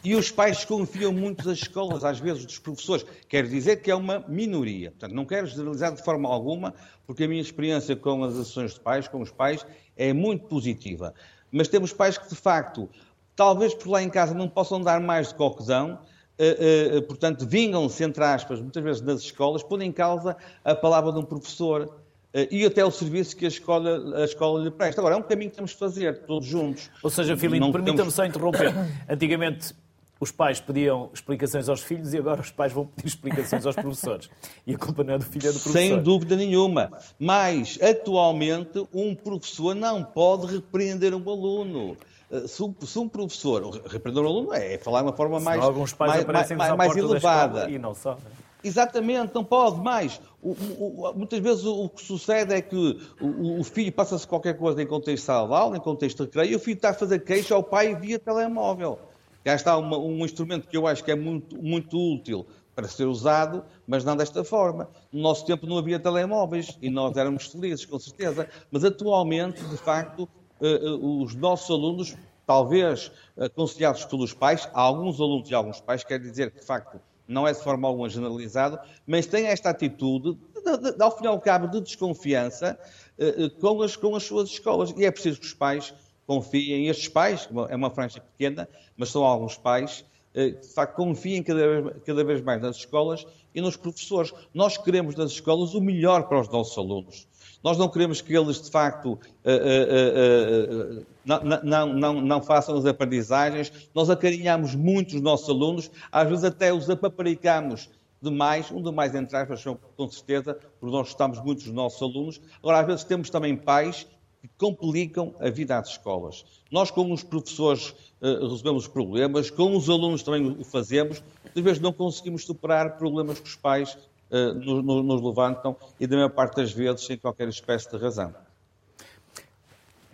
E os pais confiam muito das escolas, às vezes dos professores. Quero dizer que é uma minoria. Portanto, não quero generalizar de forma alguma, porque a minha experiência com as ações de pais, com os pais, é muito positiva. Mas temos pais que, de facto, talvez por lá em casa não possam dar mais de coquezão, uh, uh, portanto, vingam-se, entre aspas, muitas vezes nas escolas, pondo em causa a palavra de um professor, Uh, e até o serviço que a escola, a escola lhe presta. Agora, é um caminho que temos de fazer, todos juntos.
Ou seja, Filipe, permita-me só interromper. Antigamente, os pais pediam explicações aos filhos e agora os pais vão pedir explicações aos professores. E a culpa não é do filho, é do professor.
Sem dúvida nenhuma. Mas, atualmente, um professor não pode repreender um aluno. Eh, se um, professor, repreender um aluno é falar de uma forma mais,
alguns pais mais, mais, mais elevada. E não só. Né?
Exatamente, não pode mais. O, o, muitas vezes o, o, que sucede é que o, filho passa-se qualquer coisa em contexto de aula, em contexto de recreio, e o filho está a fazer queixa ao pai via telemóvel. Já está uma, um instrumento que eu acho que é muito, muito útil para ser usado, mas não desta forma. No nosso tempo não havia telemóveis e nós éramos felizes, com certeza. Mas atualmente, de facto, eh, eh, os nossos alunos, talvez aconselhados pelos pais, há alguns alunos e alguns pais, quer dizer que, de facto, não é de forma alguma generalizado, mas têm esta atitude, de, de, ao fim e ao cabo, de desconfiança eh, com, as, com as suas escolas. E é preciso que os pais confiem, estes pais, é uma franja pequena, mas são alguns pais, eh, de facto confiem cada vez, cada vez mais nas escolas e nos professores. Nós queremos nas escolas o melhor para os nossos alunos. Nós não queremos que eles, de facto, uh, não, não, não, não, façam as aprendizagens. Nós acarinhamos muito os nossos alunos, às vezes até os apaparicamos demais, um demais entre aspas, com certeza, porque nós gostamos muito dos nossos alunos. Agora, às vezes temos também pais que complicam a vida às escolas. Nós, como os professores, uh, resolvemos problemas, como os alunos também o fazemos, às vezes não conseguimos superar problemas que os pais uh, nos, levantam e, da maior parte das vezes, sem qualquer espécie de razão.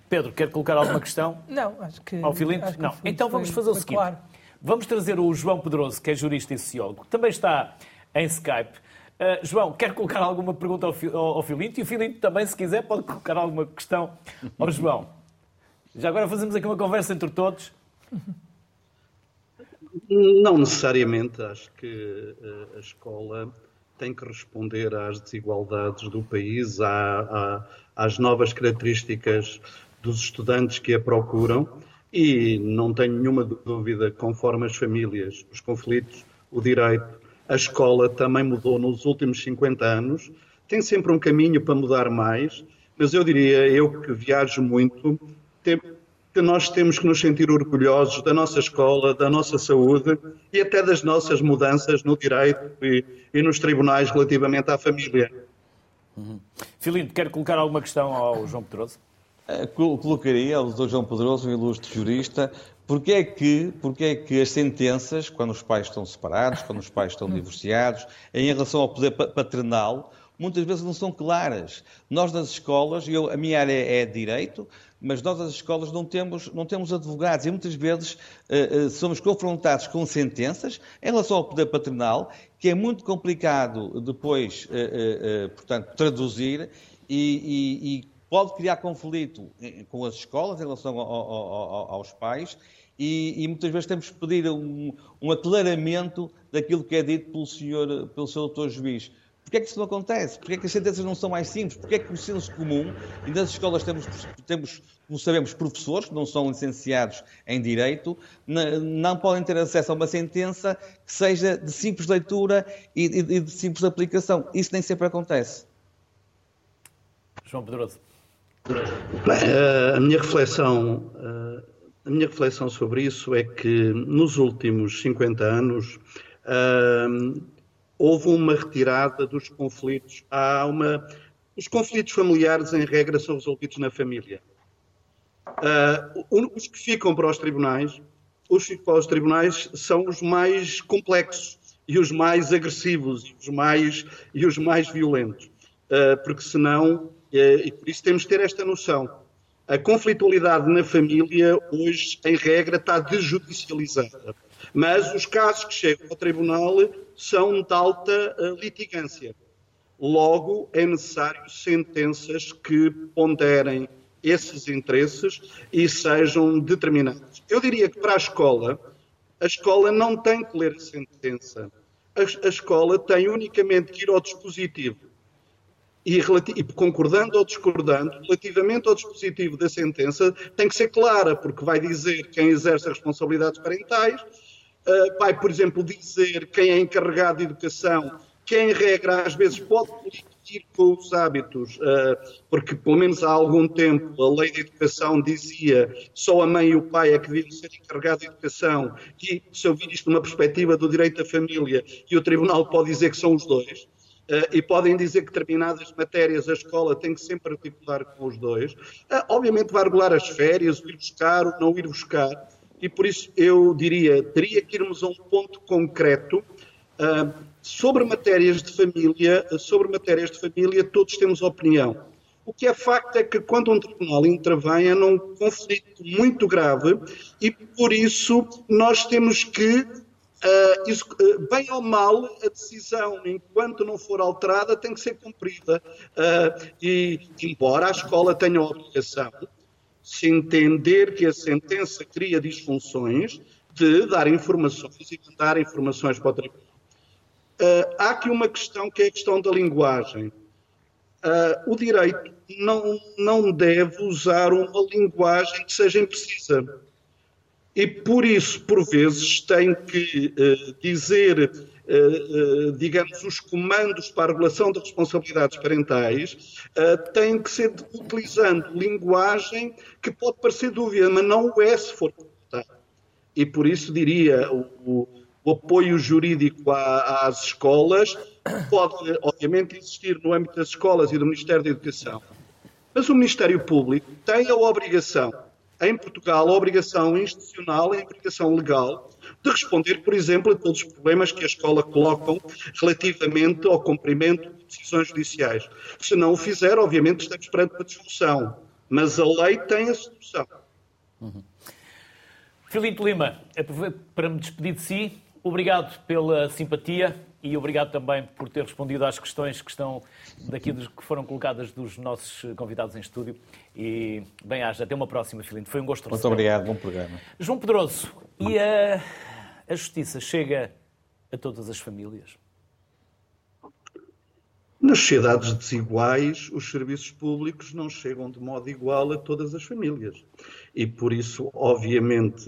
Pedro, quer colocar alguma questão?
Não, acho que.
Ao Filipe? Não. Então vamos fazer o seguinte. Claro. Vamos trazer o João Pedroso, que é jurista e sociólogo, que também está em Skype. Uh, João, quer colocar alguma pergunta ao, ao, ao Filinto? E o Filinto também, se quiser, pode colocar alguma questão ao João. Já agora fazemos aqui uma conversa entre todos.
Não necessariamente. Acho que uh, a escola tem que responder às desigualdades do país, à, à, às novas características dos estudantes que a procuram e não tenho nenhuma dúvida, conforme as famílias, os conflitos, o direito, a escola também mudou nos últimos 50 anos, tem sempre um caminho para mudar mais, mas eu diria, eu que viajo muito, que nós temos que nos sentir orgulhosos da nossa escola, da nossa saúde e até das nossas mudanças no direito e, e nos tribunais relativamente à família.
Uhum. Filipe, quer colocar alguma questão ao João Pedroso?
Eh, colocaria ao Dr. João Pedroso, um ilustre jurista, porque é, que, é que as sentenças, quando os pais estão separados, quando os pais estão divorciados, em relação ao poder paternal, muitas vezes não são claras. Nós nas escolas, eu, a minha área é direito, mas nós nas escolas não temos, não temos advogados e muitas vezes uh, uh, somos confrontados com sentenças em relação ao poder paternal, que é muito complicado depois, uh, portanto, traduzir e, e, e pode criar conflito com as escolas em relação ao, ao, aos pais e, e, muitas vezes temos que pedir um, um, aclaramento daquilo que é dito pelo senhor, pelo seu doutor juiz. Porquê é que isso não acontece? Porquê é que as sentenças não são mais simples? Porquê é que o senso comum, e nas escolas temos, temos como sabemos, professores que não são licenciados em Direito, não podem ter acesso a uma sentença que seja de simples leitura e de simples aplicação. Isso nem sempre acontece.
João Pedroso.
Bem, eh, a minha reflexão, eh, a minha reflexão sobre isso é que nos últimos 50 anos eh, houve uma retirada dos conflitos. Há uma, os conflitos familiares, em regra, são resolvidos na família. os que ficam para os tribunais, os que ficam para os tribunais são os mais complexos e os mais agressivos e os mais, e os mais violentos. porque senão e por isso temos de ter esta noção. A conflitualidade na família, hoje, em regra, está desjudicializada. Mas os casos que chegam ao tribunal são de alta eh, litigância. Logo, é necessário sentenças que ponderem esses interesses e sejam determinantes. Eu diria que para a escola, a escola não tem que ler a sentença. A, a escola tem unicamente que ir ao dispositivo e, e, concordando ou discordando, relativamente ao dispositivo da sentença, tem que ser clara, porque vai dizer quem exerce responsabilidades parentais, uh, vai, por exemplo, dizer quem é encarregado de educação, quem, em regra, às vezes pode colidir com os hábitos, uh, porque, pelo menos há algum tempo, a lei de educação dizia só a mãe e o pai é que deviam ser encarregados de educação, e se eu vir isto numa perspectiva do direito da família, e o Tribunal pode dizer que são os dois, e podem dizer que determinadas matérias a escola tem que sempre articular com os dois. Uh, obviamente vai regular as férias, ir buscar, o não ir buscar, e por isso eu diria, teria que irmos a um ponto concreto uh, sobre matérias de família, sobre matérias de família todos temos opinião. O que é facto é que quando um tribunal intervém é num conflito muito grave e por isso nós temos que Uh, isso, uh, bem ou mal, a decisão, enquanto não for alterada, tem que ser cumprida. Uh, e, embora a escola tenha a obrigação, se entender que a sentença cria disfunções, de dar informações e mandar informações para o tribunal. há aqui uma questão que é a questão da linguagem. o direito não, não deve usar uma linguagem que seja imprecisa e por isso, por vezes, tem que uh, dizer, uh, uh, digamos, os comandos para a regulação das responsabilidades parentais, tem que ser utilizando linguagem que pode parecer dúvida, mas não o é se for. E por isso diria, o, o, o apoio jurídico à, às escolas pode, obviamente, existir no âmbito das escolas e do Ministério da Educação. Mas o Ministério Público tem a obrigação em Portugal a obrigação institucional, a obrigação legal de responder, por exemplo, a todos os problemas que a escola colocam relativamente ao cumprimento de decisões judiciais. Se não o fizer, obviamente estamos perante uma discussão, mas a lei tem a solução.
Uhum. Filipe Lima, para me despedir de si, obrigado pela simpatia e obrigado também por ter respondido às questões que estão daqui que foram colocadas dos nossos convidados em estúdio. E bem, haja, até uma próxima, Filipe. Foi um gosto
Muito obrigado, bom programa.
João Pedroso, e a, a justiça chega a todas as famílias?
Nas sociedades desiguais, os serviços públicos não chegam de modo igual a todas as famílias. E por isso, obviamente,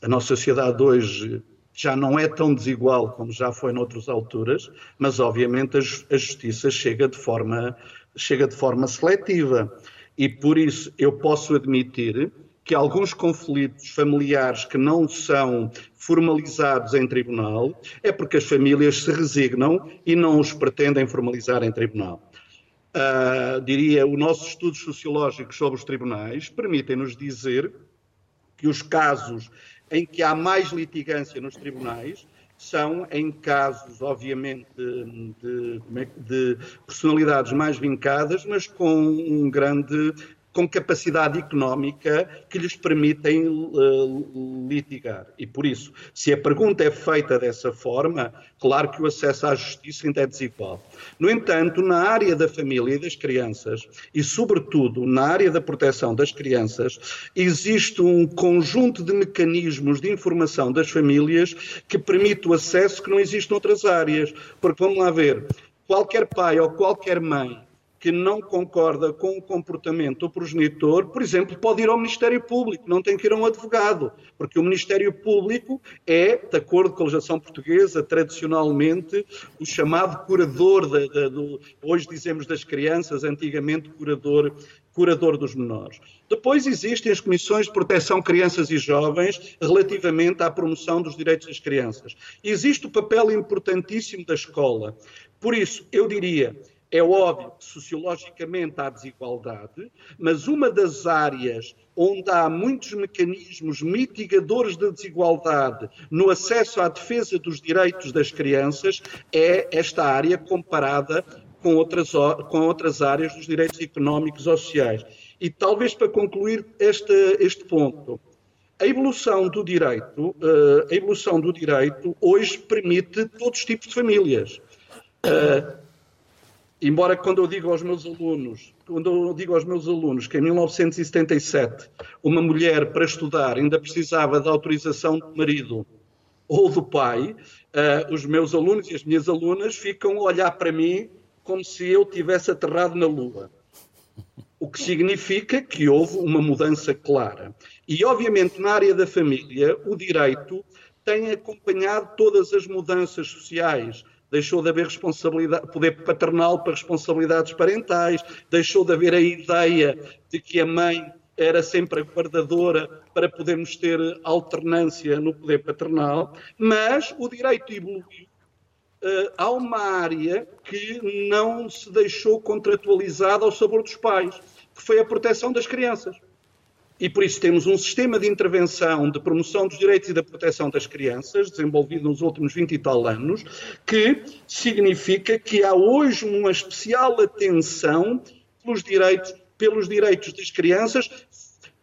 a nossa sociedade hoje já não é tão desigual como já foi noutras alturas, mas obviamente a, justiça chega de forma, chega de forma seletiva. E por isso eu posso admitir que alguns conflitos familiares que não são formalizados em tribunal é porque as famílias se resignam e não os pretendem formalizar em tribunal. Uh, diria, os nossos estudos sociológicos sobre os tribunais permitem-nos dizer que os casos em que há mais litigância nos tribunais são em casos, obviamente, de, de, personalidades mais vincadas, mas com um grande com capacidade económica que lhes permitem uh, litigar. E por isso, se a pergunta é feita dessa forma, claro que o acesso à justiça ainda é desigual. No entanto, na área da família e das crianças, e sobretudo na área da proteção das crianças, existe um conjunto de mecanismos de informação das famílias que permite o acesso que não existe noutras áreas. Porque vamos lá ver, qualquer pai ou qualquer mãe que não concorda com o comportamento do progenitor, por exemplo, pode ir ao Ministério Público, não tem que ir a um advogado, porque o Ministério Público é, de acordo com a legislação portuguesa, tradicionalmente o chamado curador, de, de, do, hoje dizemos das crianças, antigamente curador, curador dos menores. Depois existem as comissões de proteção crianças e jovens relativamente à promoção dos direitos das crianças. Existe o papel importantíssimo da escola. Por isso, eu diria, é óbvio que sociologicamente há desigualdade, mas uma das áreas onde há muitos mecanismos mitigadores da de desigualdade no acesso à defesa dos direitos das crianças é esta área comparada com outras, com outras áreas dos direitos económicos ou sociais. E talvez para concluir este, este ponto, a evolução do direito, uh, a evolução do direito hoje permite todos os tipos de famílias. Uh, embora quando eu digo aos meus alunos, quando eu digo aos meus alunos que em 1977 uma mulher para estudar ainda precisava da autorização do marido ou do pai, uh, os meus alunos e as minhas alunas ficam a olhar para mim como se eu tivesse aterrado na Lua. O que significa que houve uma mudança clara. E, obviamente, na área da família, o direito tem acompanhado todas as mudanças sociais. Deixou de haver responsabilidade, poder paternal para responsabilidades parentais, deixou de haver a ideia de que a mãe era sempre a guardadora para podermos ter alternância no poder paternal, mas o direito evoluiu. Uh, há uma área que não se deixou contratualizada ao sabor dos pais, que foi a proteção das crianças. E por isso temos um sistema de intervenção de promoção dos direitos e da proteção das crianças, desenvolvido nos últimos 20 e tal anos, que significa que há hoje uma especial atenção pelos direitos, pelos direitos das crianças,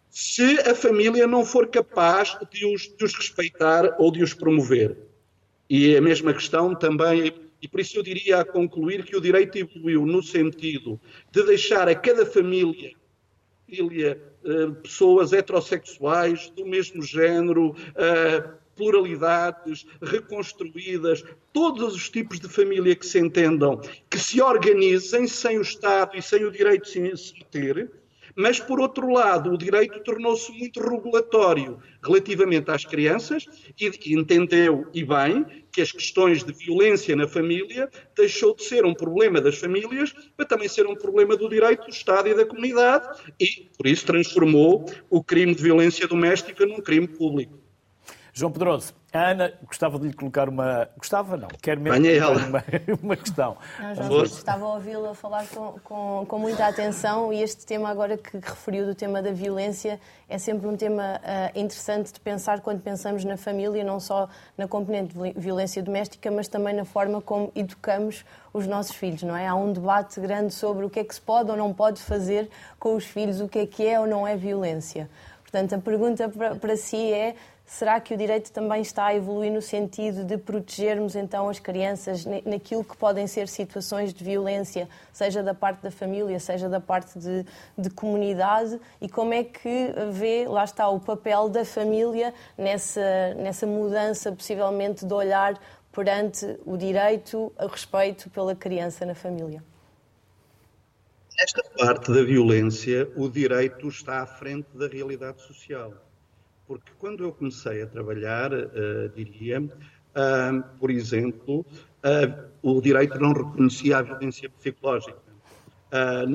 se a família não for capaz de os, de os respeitar ou de os promover. E é a mesma questão também e por isso eu diria a concluir que o direito evoluiu no sentido de deixar a cada família, família eh, pessoas heterossexuais do mesmo género, eh, pluralidades reconstruídas, todos os tipos de família que se entendam, que se organizem sem o Estado e sem o direito de se meter, mas, por outro lado, o direito tornou-se muito regulatório relativamente às crianças e entendeu, e bem, que as questões de violência na família deixou de ser um problema das famílias para também ser um problema do direito do Estado e da comunidade e, por isso, transformou o crime de violência doméstica num crime público.
João Pedroso, a Ana gostava de lhe colocar uma. Gostava, não, quer mesmo uma, uma questão.
Não, João, estava a ouvi-la falar com, com, com, muita atenção e este tema agora que referiu do tema da violência é sempre um tema uh, interessante de pensar quando pensamos na família, não só na componente de violência doméstica, mas também na forma como educamos os nossos filhos, não é? Há um debate grande sobre o que é que se pode ou não pode fazer com os filhos, o que é que é ou não é violência. Portanto, a pergunta para, para si é Será que o direito também está a evoluir no sentido de protegermos então as crianças naquilo que podem ser situações de violência, seja da parte da família, seja da parte de, de comunidade? E como é que vê, lá está, o papel da família nessa, nessa mudança, possivelmente, de olhar perante o direito a respeito pela criança na família?
Nesta parte da violência, o direito está à frente da realidade social porque quando eu comecei a trabalhar, uh, diria, uh, por exemplo, uh, o direito não reconhecia a violência psicológica.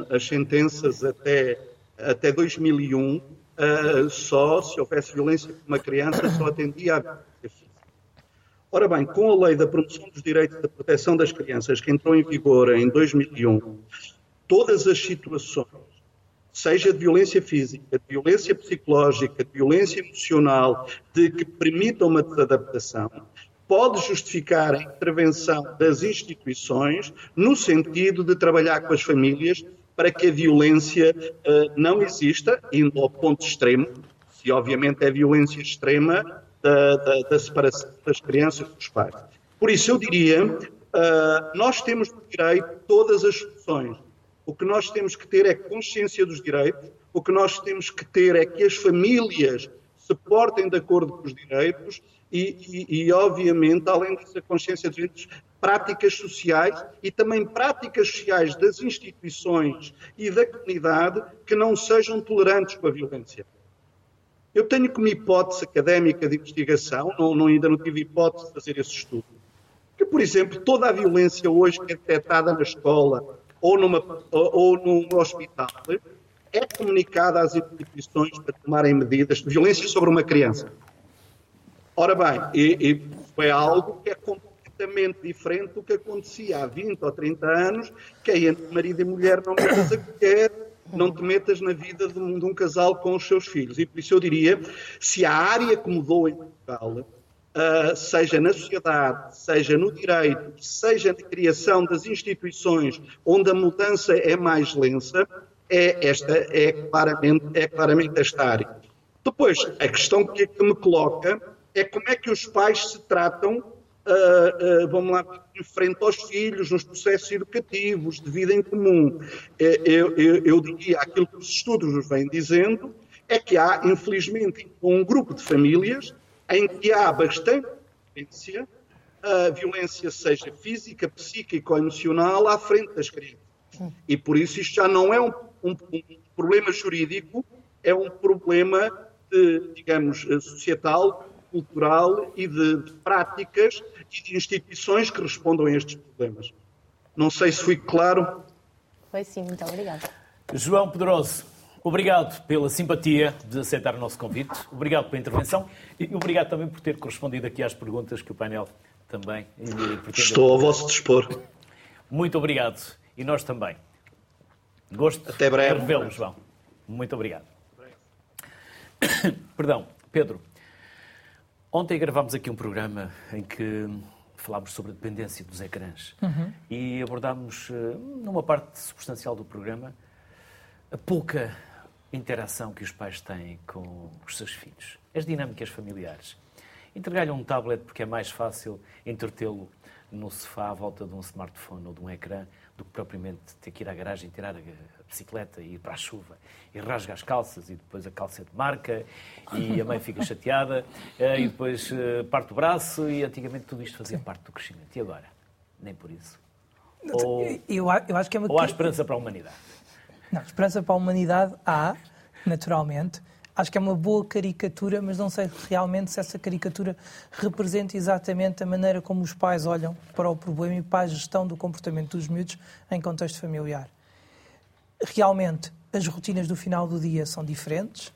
as sentenças até, até 2001, só se houvesse violência com uma criança, só atendia à violência física. Ora bem, com a lei da promoção dos direitos da proteção das crianças, que entrou em vigor em 2001, todas as situações seja de violência física, de violência psicológica, de violência emocional, de que permita uma desadaptação, pode justificar a intervenção das instituições no sentido de trabalhar com as famílias para que a violência uh, não exista, indo ao ponto extremo, se obviamente é violência extrema da, da, da separação das crianças dos pais. Por isso, eu diria, uh, nós temos no direito todas as soluções o que nós temos que ter é consciência dos direitos, o que nós temos que ter é que as famílias se portem de acordo com os direitos e, e, e, obviamente, além dessa consciência dos direitos, práticas sociais e também práticas sociais das instituições e da comunidade que não sejam tolerantes com a violência. Eu tenho como hipótese académica de investigação, não, não, ainda não tive hipótese de fazer esse estudo, que, por exemplo, toda a violência hoje que é detectada na escola, ou, numa, ou, num hospital é comunicada às instituições para tomarem medidas de violência sobre uma criança. Ora bem, e, e foi algo que é completamente diferente do que acontecia há 20 ou 30 anos, que é entre marido e mulher não metas a qualquer, não te metas na vida de um, de um, casal com os seus filhos. E por isso eu diria, se a área que mudou em Portugal uh, seja na sociedade, seja no direito, seja na criação das instituições, onde a mudança é mais lenta, é, esta, é, claramente, é claramente esta área. Depois, a questão que, que me coloca é como é que os pais se tratam uh, uh, vamos lá, em frente aos filhos, nos processos educativos, de vida em comum. Eu, eu, eu diria, aquilo que os estudos nos vêm dizendo, é que há, infelizmente, um grupo de famílias em que há bastante violência, a violência seja física, psíquica ou emocional, à frente das crianças. E por isso isto já não é um, um, um problema jurídico, é um problema, de, digamos, societal, cultural e de, de práticas e de instituições que respondam a estes problemas. Não sei se fui claro.
Foi sim, muito obrigada.
João Pedroso, obrigado pela simpatia de aceitar o nosso convite, obrigado pela intervenção e obrigado também por ter correspondido aqui às perguntas que o painel também
pretende. Estou ao vosso dispor.
Muito obrigado. E nós também. Gosto
Até breve.
de revê-lo, João. Muito obrigado. Perdão, Pedro. Ontem gravámos aqui um programa em que falámos sobre a dependência dos ecrãs uhum. e abordámos, eh, numa parte substancial do programa, a pouca interação que os pais têm com os seus filhos, as dinâmicas familiares. Entregar-lhe um tablet porque é mais fácil entretê-lo no sofá à volta de um smartphone ou de um ecrã do que propriamente ter que ir à garagem, tirar a bicicleta e ir para a chuva e rasga as calças e depois a calça é de marca e a mãe fica chateada eh, e depois eh, parte o braço e antigamente tudo isto fazia parte do crescimento. E agora? Nem por isso.
Ou, eu, eu acho que é uma...
ou há esperança para a humanidade?
Não, esperança para a humanidade há, naturalmente. Acho que é uma boa caricatura, mas não sei realmente se essa caricatura representa exatamente a maneira como os pais olham para o problema e para a gestão do comportamento dos miúdos em contexto familiar. Realmente, as rotinas do final do dia são diferentes,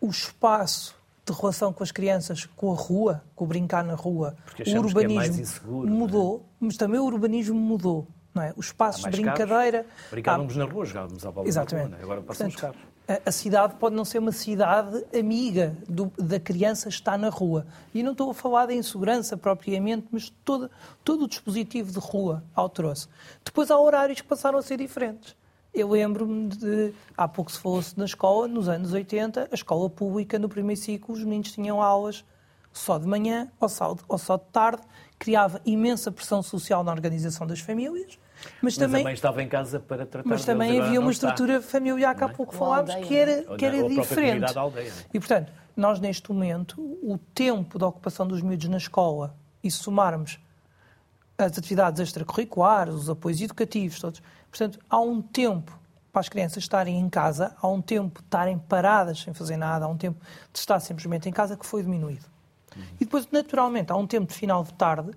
o espaço de relação com as crianças, com a rua, com o brincar na rua,
o
é urbanismo
é inseguro,
mudou, é? mas também o urbanismo mudou. Não é? Os espaços de brincadeira.
Brincávamos há... na rua, jogávamos à bola
Exatamente.
rua, é? agora passam Portanto, os carros
a cidade pode não ser uma cidade amiga do, da criança está na rua. E não estou a falar da insegurança propriamente, mas todo, todo o dispositivo de rua alterou-se. Depois há horários que passaram a ser diferentes. Eu lembro-me de, há pouco se falou-se na escola, nos anos 80, a escola pública, no primeiro ciclo, os meninos tinham aulas só de manhã ou só de, ou só de tarde, criava imensa pressão social na organização das famílias
mas, também, a mãe estava em casa para tratar
Mas também havia uma estrutura está. familiar que há é? pouco falámos que era, que era diferente. Aldeia? E, portanto, nós neste momento, o tempo de ocupação dos miúdos na escola e somarmos as atividades extracurriculares, os apoios educativos, todos, portanto, há um tempo para as crianças estarem em casa, há um tempo de estarem paradas sem fazer nada, há um tempo de estar simplesmente em casa que foi diminuído. E depois, naturalmente, há um tempo de final de tarde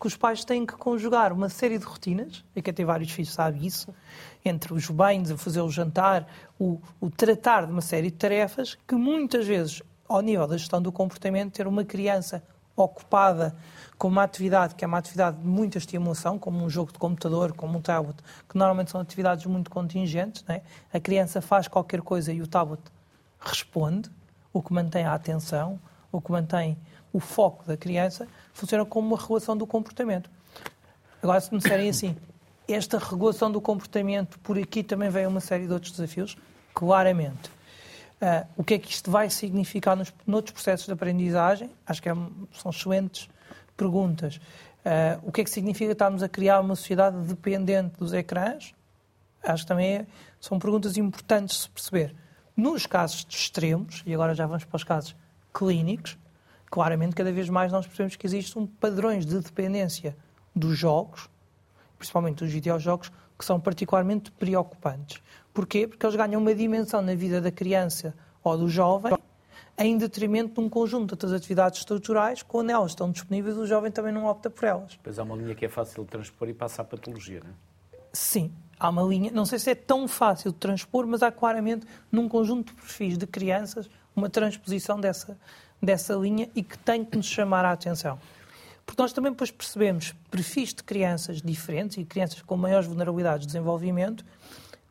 que os pais têm que conjugar uma série de rotinas, e quem tem vários filhos sabe isso, entre os banhos, a fazer o jantar, o, o tratar de uma série de tarefas, que muitas vezes, ao nível da gestão do comportamento, ter uma criança ocupada com uma atividade que é uma atividade de muita estimulação, como um jogo de computador, como um tablet, que normalmente são atividades muito contingentes. É? A criança faz qualquer coisa e o tablet responde, o que mantém a atenção, o que mantém o foco da criança, funciona como uma regulação do comportamento. Agora, se me disserem assim, esta regulação do comportamento, por aqui também vem uma série de outros desafios, claramente. Uh, o que é que isto vai significar nos noutros processos de aprendizagem? Acho que é, são excelentes perguntas. Uh, o que é que significa estarmos a criar uma sociedade dependente dos ecrãs? Acho que também é, são perguntas importantes de se perceber. Nos casos extremos, e agora já vamos para os casos clínicos, claramente, cada vez mais nós percebemos que existem padrões de dependência dos jogos, principalmente dos videojogos, que são particularmente preocupantes. Porquê? Porque eles ganham uma dimensão na vida da criança ou do jovem em detrimento de um conjunto de outras atividades estruturais, quando elas estão disponíveis, o jovem também não opta por elas.
Pois há uma linha que é fácil de transpor e passa à patologia, não é?
Sim, há uma linha, não sei se é tão fácil de transpor, mas há claramente, num conjunto de perfis de crianças, uma transposição dessa, dessa linha e que tem que nos chamar a atenção. Porque nós também depois percebemos perfis de crianças diferentes e crianças com maiores vulnerabilidades de desenvolvimento,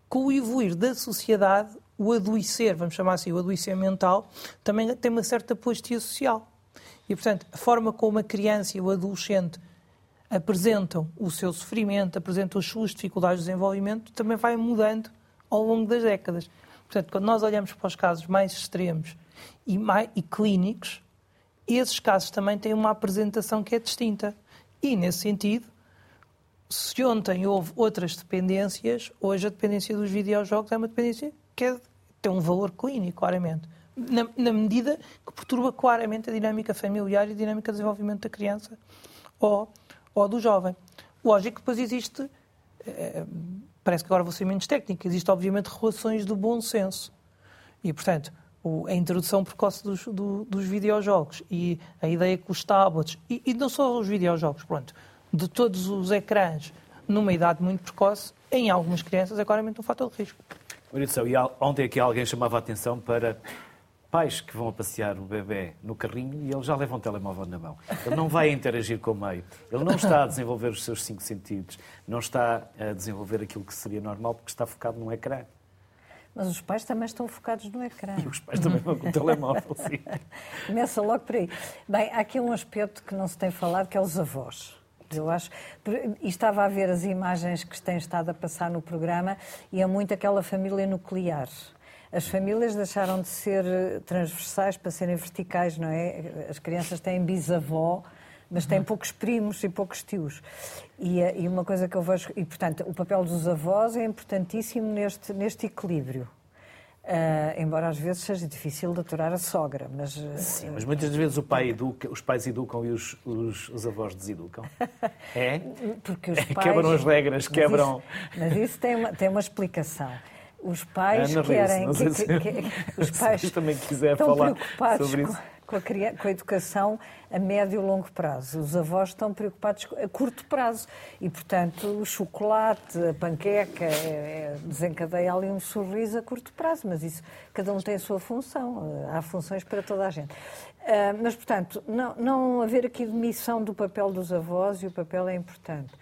com o evoluir da sociedade, o adoecer, vamos chamar assim, o adoecer mental, também tem uma certa postia social. E, portanto, a forma como a criança e o adolescente apresentam o seu sofrimento, apresentam as suas dificuldades de desenvolvimento, também vai mudando ao longo das décadas. Portanto, quando nós olhamos para os casos mais extremos e, mais, e clínicos, esses casos também têm uma apresentação que é distinta. E, nesse sentido, se ontem houve outras dependências, hoje a dependência dos videojogos é uma dependência que é, tem um valor clínico, claramente. Na, na, medida que perturba claramente a dinâmica familiar e a dinâmica de desenvolvimento da criança ou, ou do jovem. Lógico que depois existe, é, parece que agora vou ser menos técnico, existe obviamente relações do bom senso. E, portanto, o, a introdução precoce dos, do, dos videojogos e a ideia que os tablets, e, e, não só os videojogos, pronto, de todos os ecrãs numa idade muito precoce, em algumas crianças é claramente um fator de risco.
Maurício, e ontem aqui alguém chamava a atenção para pais que vão a passear o bebê no carrinho e ele já leva um telemóvel na mão. Ele não vai interagir com o meio. Ele não está a desenvolver os seus cinco sentidos. Não está a desenvolver aquilo que seria normal porque está focado num ecrã.
Mas os pais também estão focados no ecrã.
E os pais também vão com o telemóvel, sim.
Começa logo por aí. Bem, há aqui um aspecto que não se tem falado, que é os avós. Eu acho. E estava a ver as imagens que têm estado a passar no programa e é muito aquela família nuclear. As famílias deixaram de ser transversais para serem verticais, não é? As crianças têm bisavó, mas têm poucos primos e poucos tios. E, eh, e, uma coisa que eu vejo, e portanto, o papel dos avós é importantíssimo neste, neste equilíbrio. Uh, embora às vezes seja difícil de aturar a sogra, mas... Uh,
Sim, mas muitas vezes o pai educa, os pais educam e os, os, os avós deseducam. É?
Porque os pais...
Quebram as regras, quebram...
Mas isso, mas isso tem, uma, tem uma explicação. Os pais Ana querem... que, que, que, os pais
também quiser falar sobre
isso com a, com a educação a médio e longo prazo. Os avós estão preocupados a curto prazo e, portanto, o chocolate, a panqueca, é, é, desencadeia ali um sorriso a curto prazo, mas isso, cada um tem a sua função, há funções para toda a gente. Uh, mas, portanto, não, não haver aqui demissão do papel dos avós e o papel é importante.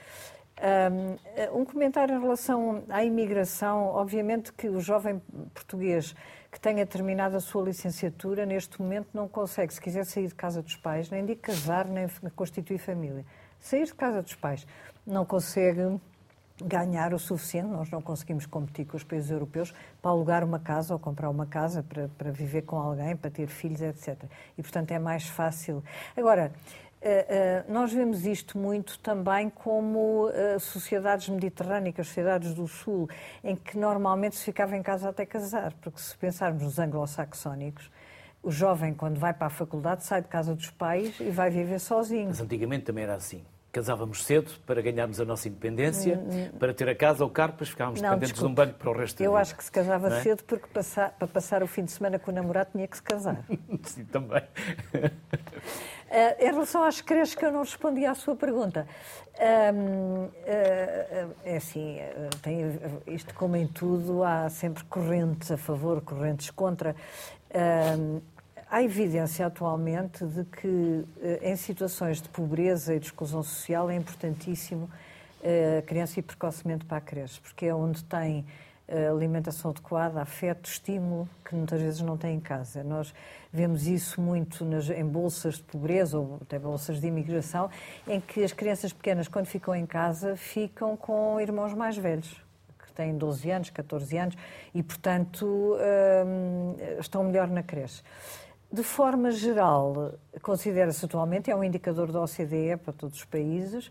Um, comentário em relação à imigração, obviamente que o jovem português que tenha terminado a sua licenciatura, neste momento não consegue, se quiser sair de casa dos pais, nem de casar, nem constituir família. Sair de casa dos pais não consegue ganhar o suficiente, nós não conseguimos competir com os países europeus para alugar uma casa ou comprar uma casa para, para viver com alguém, para ter filhos, etc. E, portanto, é mais fácil. Agora, nós vemos isto muito também como eh, sociedades mediterrânicas, sociedades do Sul, em que normalmente se ficava em casa até casar, porque se pensarmos nos anglo-saxónicos, o jovem, quando vai para a faculdade, sai de casa dos pais e vai viver sozinho.
Mas antigamente também era assim. Casávamos cedo para ganharmos a nossa independência, hum, hum. para ter a casa ou o carro, depois ficávamos não, dependentes desculpe. de um banco para o resto da
Eu
vida.
acho que se casava é? cedo porque passar, para passar o fim de semana com o namorado tinha que se casar.
Sim, também.
Uh, em relação às creches, que eu não respondi à sua pergunta. Um, uh, uh, é assim, tem, isto como em tudo, há sempre correntes a favor, correntes contra. Um, há evidência atualmente de que em situações de pobreza e de exclusão social é importantíssimo a criança ir precocemente para a creche, porque é onde tem alimentação adequada, afeto, estímulo, que muitas vezes não tem em casa. Nós vemos isso muito nas, em bolsas de pobreza ou até bolsas de imigração, em que as crianças pequenas, quando ficam em casa, ficam com irmãos mais velhos, têm 12 anos, 14 anos, e, portanto, hum, estão melhor na creche. De forma geral, considera-se atualmente, é um indicador da OCDE para todos os países,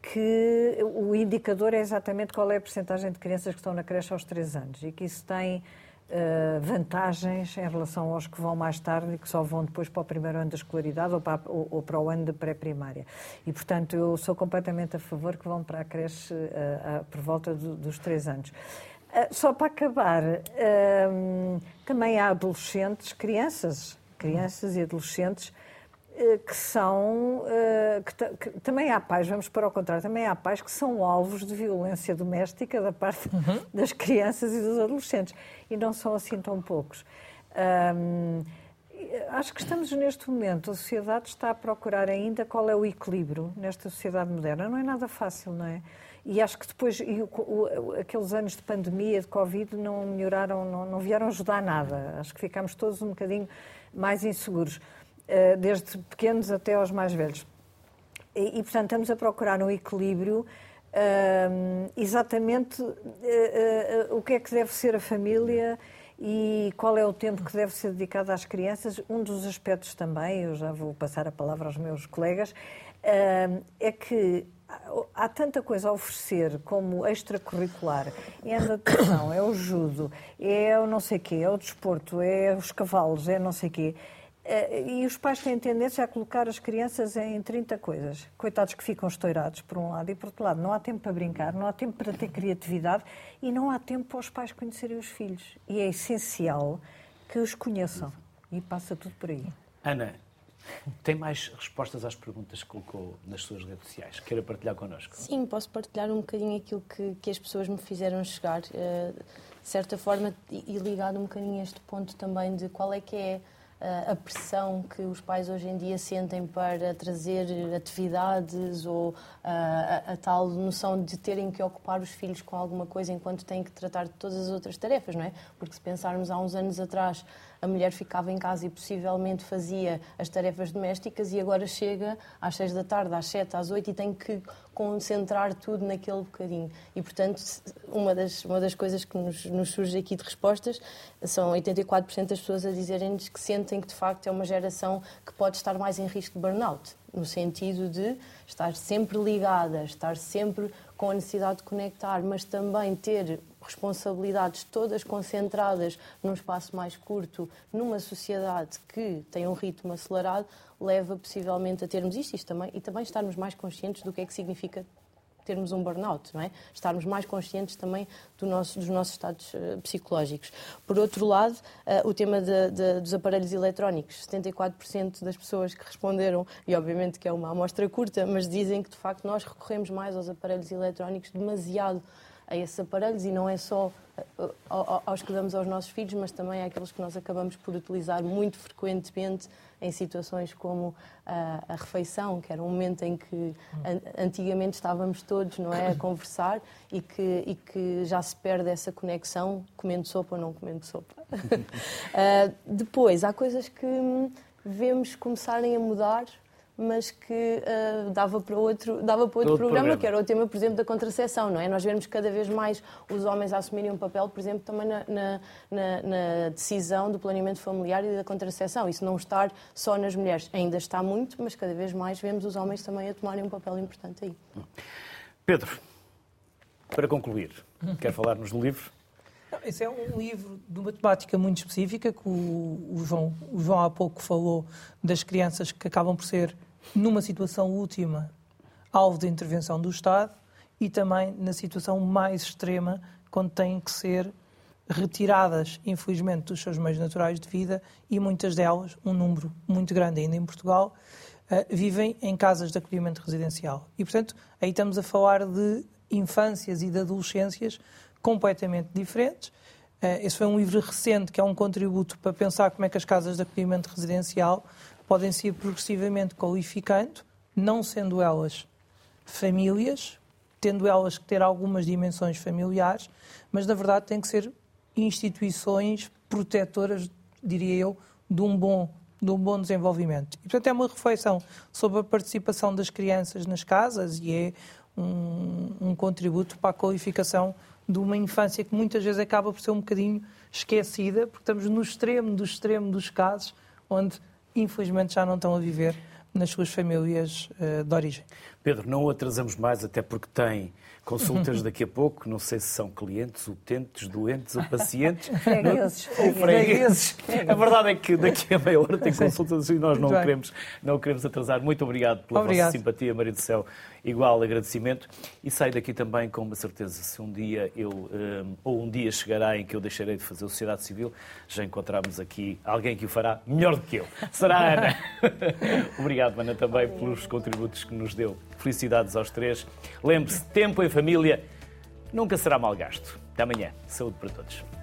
que o indicador é exatamente qual é a percentagem de crianças que estão na creche aos 3 anos e que isso tem uh, vantagens em relação aos que vão mais tarde e que só vão depois para o primeiro ano da escolaridade ou para, ou, ou para o ano de pré-primária. E, portanto, eu sou completamente a favor que vão para a creche uh, por volta do, dos 3 anos. Uh, só para acabar, também há adolescentes, crianças, crianças e adolescentes eh, que são. Eh, que, que, também há pais, vamos para o contrário, também há pais que são alvos de violência doméstica da parte uhum. das crianças e dos adolescentes. E não são assim tão poucos. acho que estamos neste momento, a sociedade está a procurar ainda qual é o equilíbrio nesta sociedade moderna. Não é nada fácil, não é? E acho que depois, o, o, aqueles anos de pandemia, de Covid, não melhoraram, não, não vieram ajudar nada. Acho que ficámos todos um bocadinho mais inseguros. Eh, desde pequenos até aos mais velhos. E, e portanto, estamos a procurar um equilíbrio ehm, exatamente uh, uh, o que é que deve ser a família e qual é o tempo que deve ser dedicado às crianças. Um dos aspectos também, eu já vou passar a palavra aos meus colegas, é que há tanta coisa a oferecer como extracurricular. É a natação, é o judo, é o não sei quê, é o desporto, é os cavalos, é não sei quê. Eh, e os pais têm tendência a colocar as crianças em 30 coisas. Coitados que ficam estourados por um lado e por outro lado. Não há tempo para brincar, não há tempo para ter criatividade e não há tempo para os pais conhecerem os filhos. E é essencial que os conheçam. E passa tudo por aí.
Ana, tem mais respostas às perguntas que colocou nas suas redes sociais? Queira partilhar connosco?
Sim, posso partilhar um bocadinho aquilo que, que as pessoas me fizeram chegar. Uh, de certa forma, e ligado um bocadinho a este ponto também de qual é que é a pressão que os pais hoje em dia sentem para trazer atividades ou a, a, a, tal noção de terem que ocupar os filhos com alguma coisa enquanto têm que tratar de todas as outras tarefas, não é? Porque se pensarmos há uns anos atrás a mulher ficava em casa e possivelmente fazia as tarefas domésticas e agora chega às seis da tarde, às sete, às oito e tem que concentrar tudo naquele bocadinho. E, portanto, uma das, uma das coisas que nos, nos surge aqui de respostas são 84% das pessoas a dizerem-nos que sentem que, de facto, é uma geração que pode estar mais em risco de burnout, no sentido de estar sempre ligada, estar sempre com a necessidade de conectar, mas também ter responsabilidades todas concentradas num espaço mais curto, numa sociedade que tem um ritmo acelerado, leva possivelmente a termos isto, isto também, e também estarmos mais conscientes do que é que significa termos um burnout, não é? Estarmos mais conscientes também do nosso, dos nossos estados uh, psicológicos. Por outro lado, uh, o tema de, de, dos aparelhos eletrónicos. 74% das pessoas que responderam, e obviamente que é uma amostra curta, mas dizem que de facto nós recorremos mais aos aparelhos eletrónicos demasiado a esses aparelhos e não é só eh, aos que damos aos nossos filhos, mas também àqueles que nós acabamos por utilizar muito frequentemente em situações como a, a refeição, que era um momento em que antigamente estávamos todos não é, a conversar e que, e que já se perde essa conexão comendo sopa ou não comendo sopa. uh, depois, há coisas que vemos começarem a mudar mas que uh, dava para outro, dava para outro, outro programa, programa, que era o tema, por exemplo, da contracepção, não é? Nós vemos cada vez mais os homens a assumirem um papel, por exemplo, também na, na, na, na decisão do planeamento familiar e da contracepção. Isso não estar só nas mulheres. Ainda está muito, mas cada vez mais vemos os homens também a tomarem um papel importante aí.
Pedro, para concluir, quer falar-nos do livro?
Esse é um livro de uma temática muito específica que o, o, João, o João há pouco falou das crianças que acabam por ser, numa situação última, alvo de intervenção do Estado e também na situação mais extrema, quando têm que ser retiradas, infelizmente, dos seus meios naturais de vida e muitas delas, um número muito grande ainda em Portugal, uh, vivem em casas de acolhimento residencial. E, portanto, aí estamos a falar de infâncias e de adolescências completamente diferentes. Eh, esse foi um livro recente que é um contributo para pensar como é que as casas de acolhimento residencial podem se ir progressivamente qualificando, não sendo elas famílias, tendo elas que ter algumas dimensões familiares, mas na verdade têm que ser instituições protetoras, diria eu, de um bom de um bom desenvolvimento. E, portanto, é uma reflexão sobre a participação das crianças nas casas e é um, um contributo para a qualificação de uma infância que muitas vezes acaba por ser um bocadinho esquecida, porque estamos no extremo do extremo dos casos, onde infelizmente já não estão a viver nas suas famílias uh, de origem.
Pedro, não o atrasamos mais, até porque tem consultas daqui a pouco, não sei se são clientes, utentes, doentes ou pacientes.
fregueses.
Ou fregueses. A verdade é que daqui a meia hora tem consultas e nós não queremos, não queremos atrasar. Muito obrigado pela obrigado. vossa simpatia, Maria do Céu. Igual agradecimento. E saio daqui também com uma certeza, se um dia eu, um, eh, ou um dia chegará em que eu deixarei de fazer sociedade civil, já encontramos aqui alguém que o fará melhor do que eu. Será a Ana. obrigado, Ana, também pelos contributos que nos deu. Felicidades aos três. Lembre-se, tempo em família nunca será mal gasto. Até amanhã. Saúde para todos.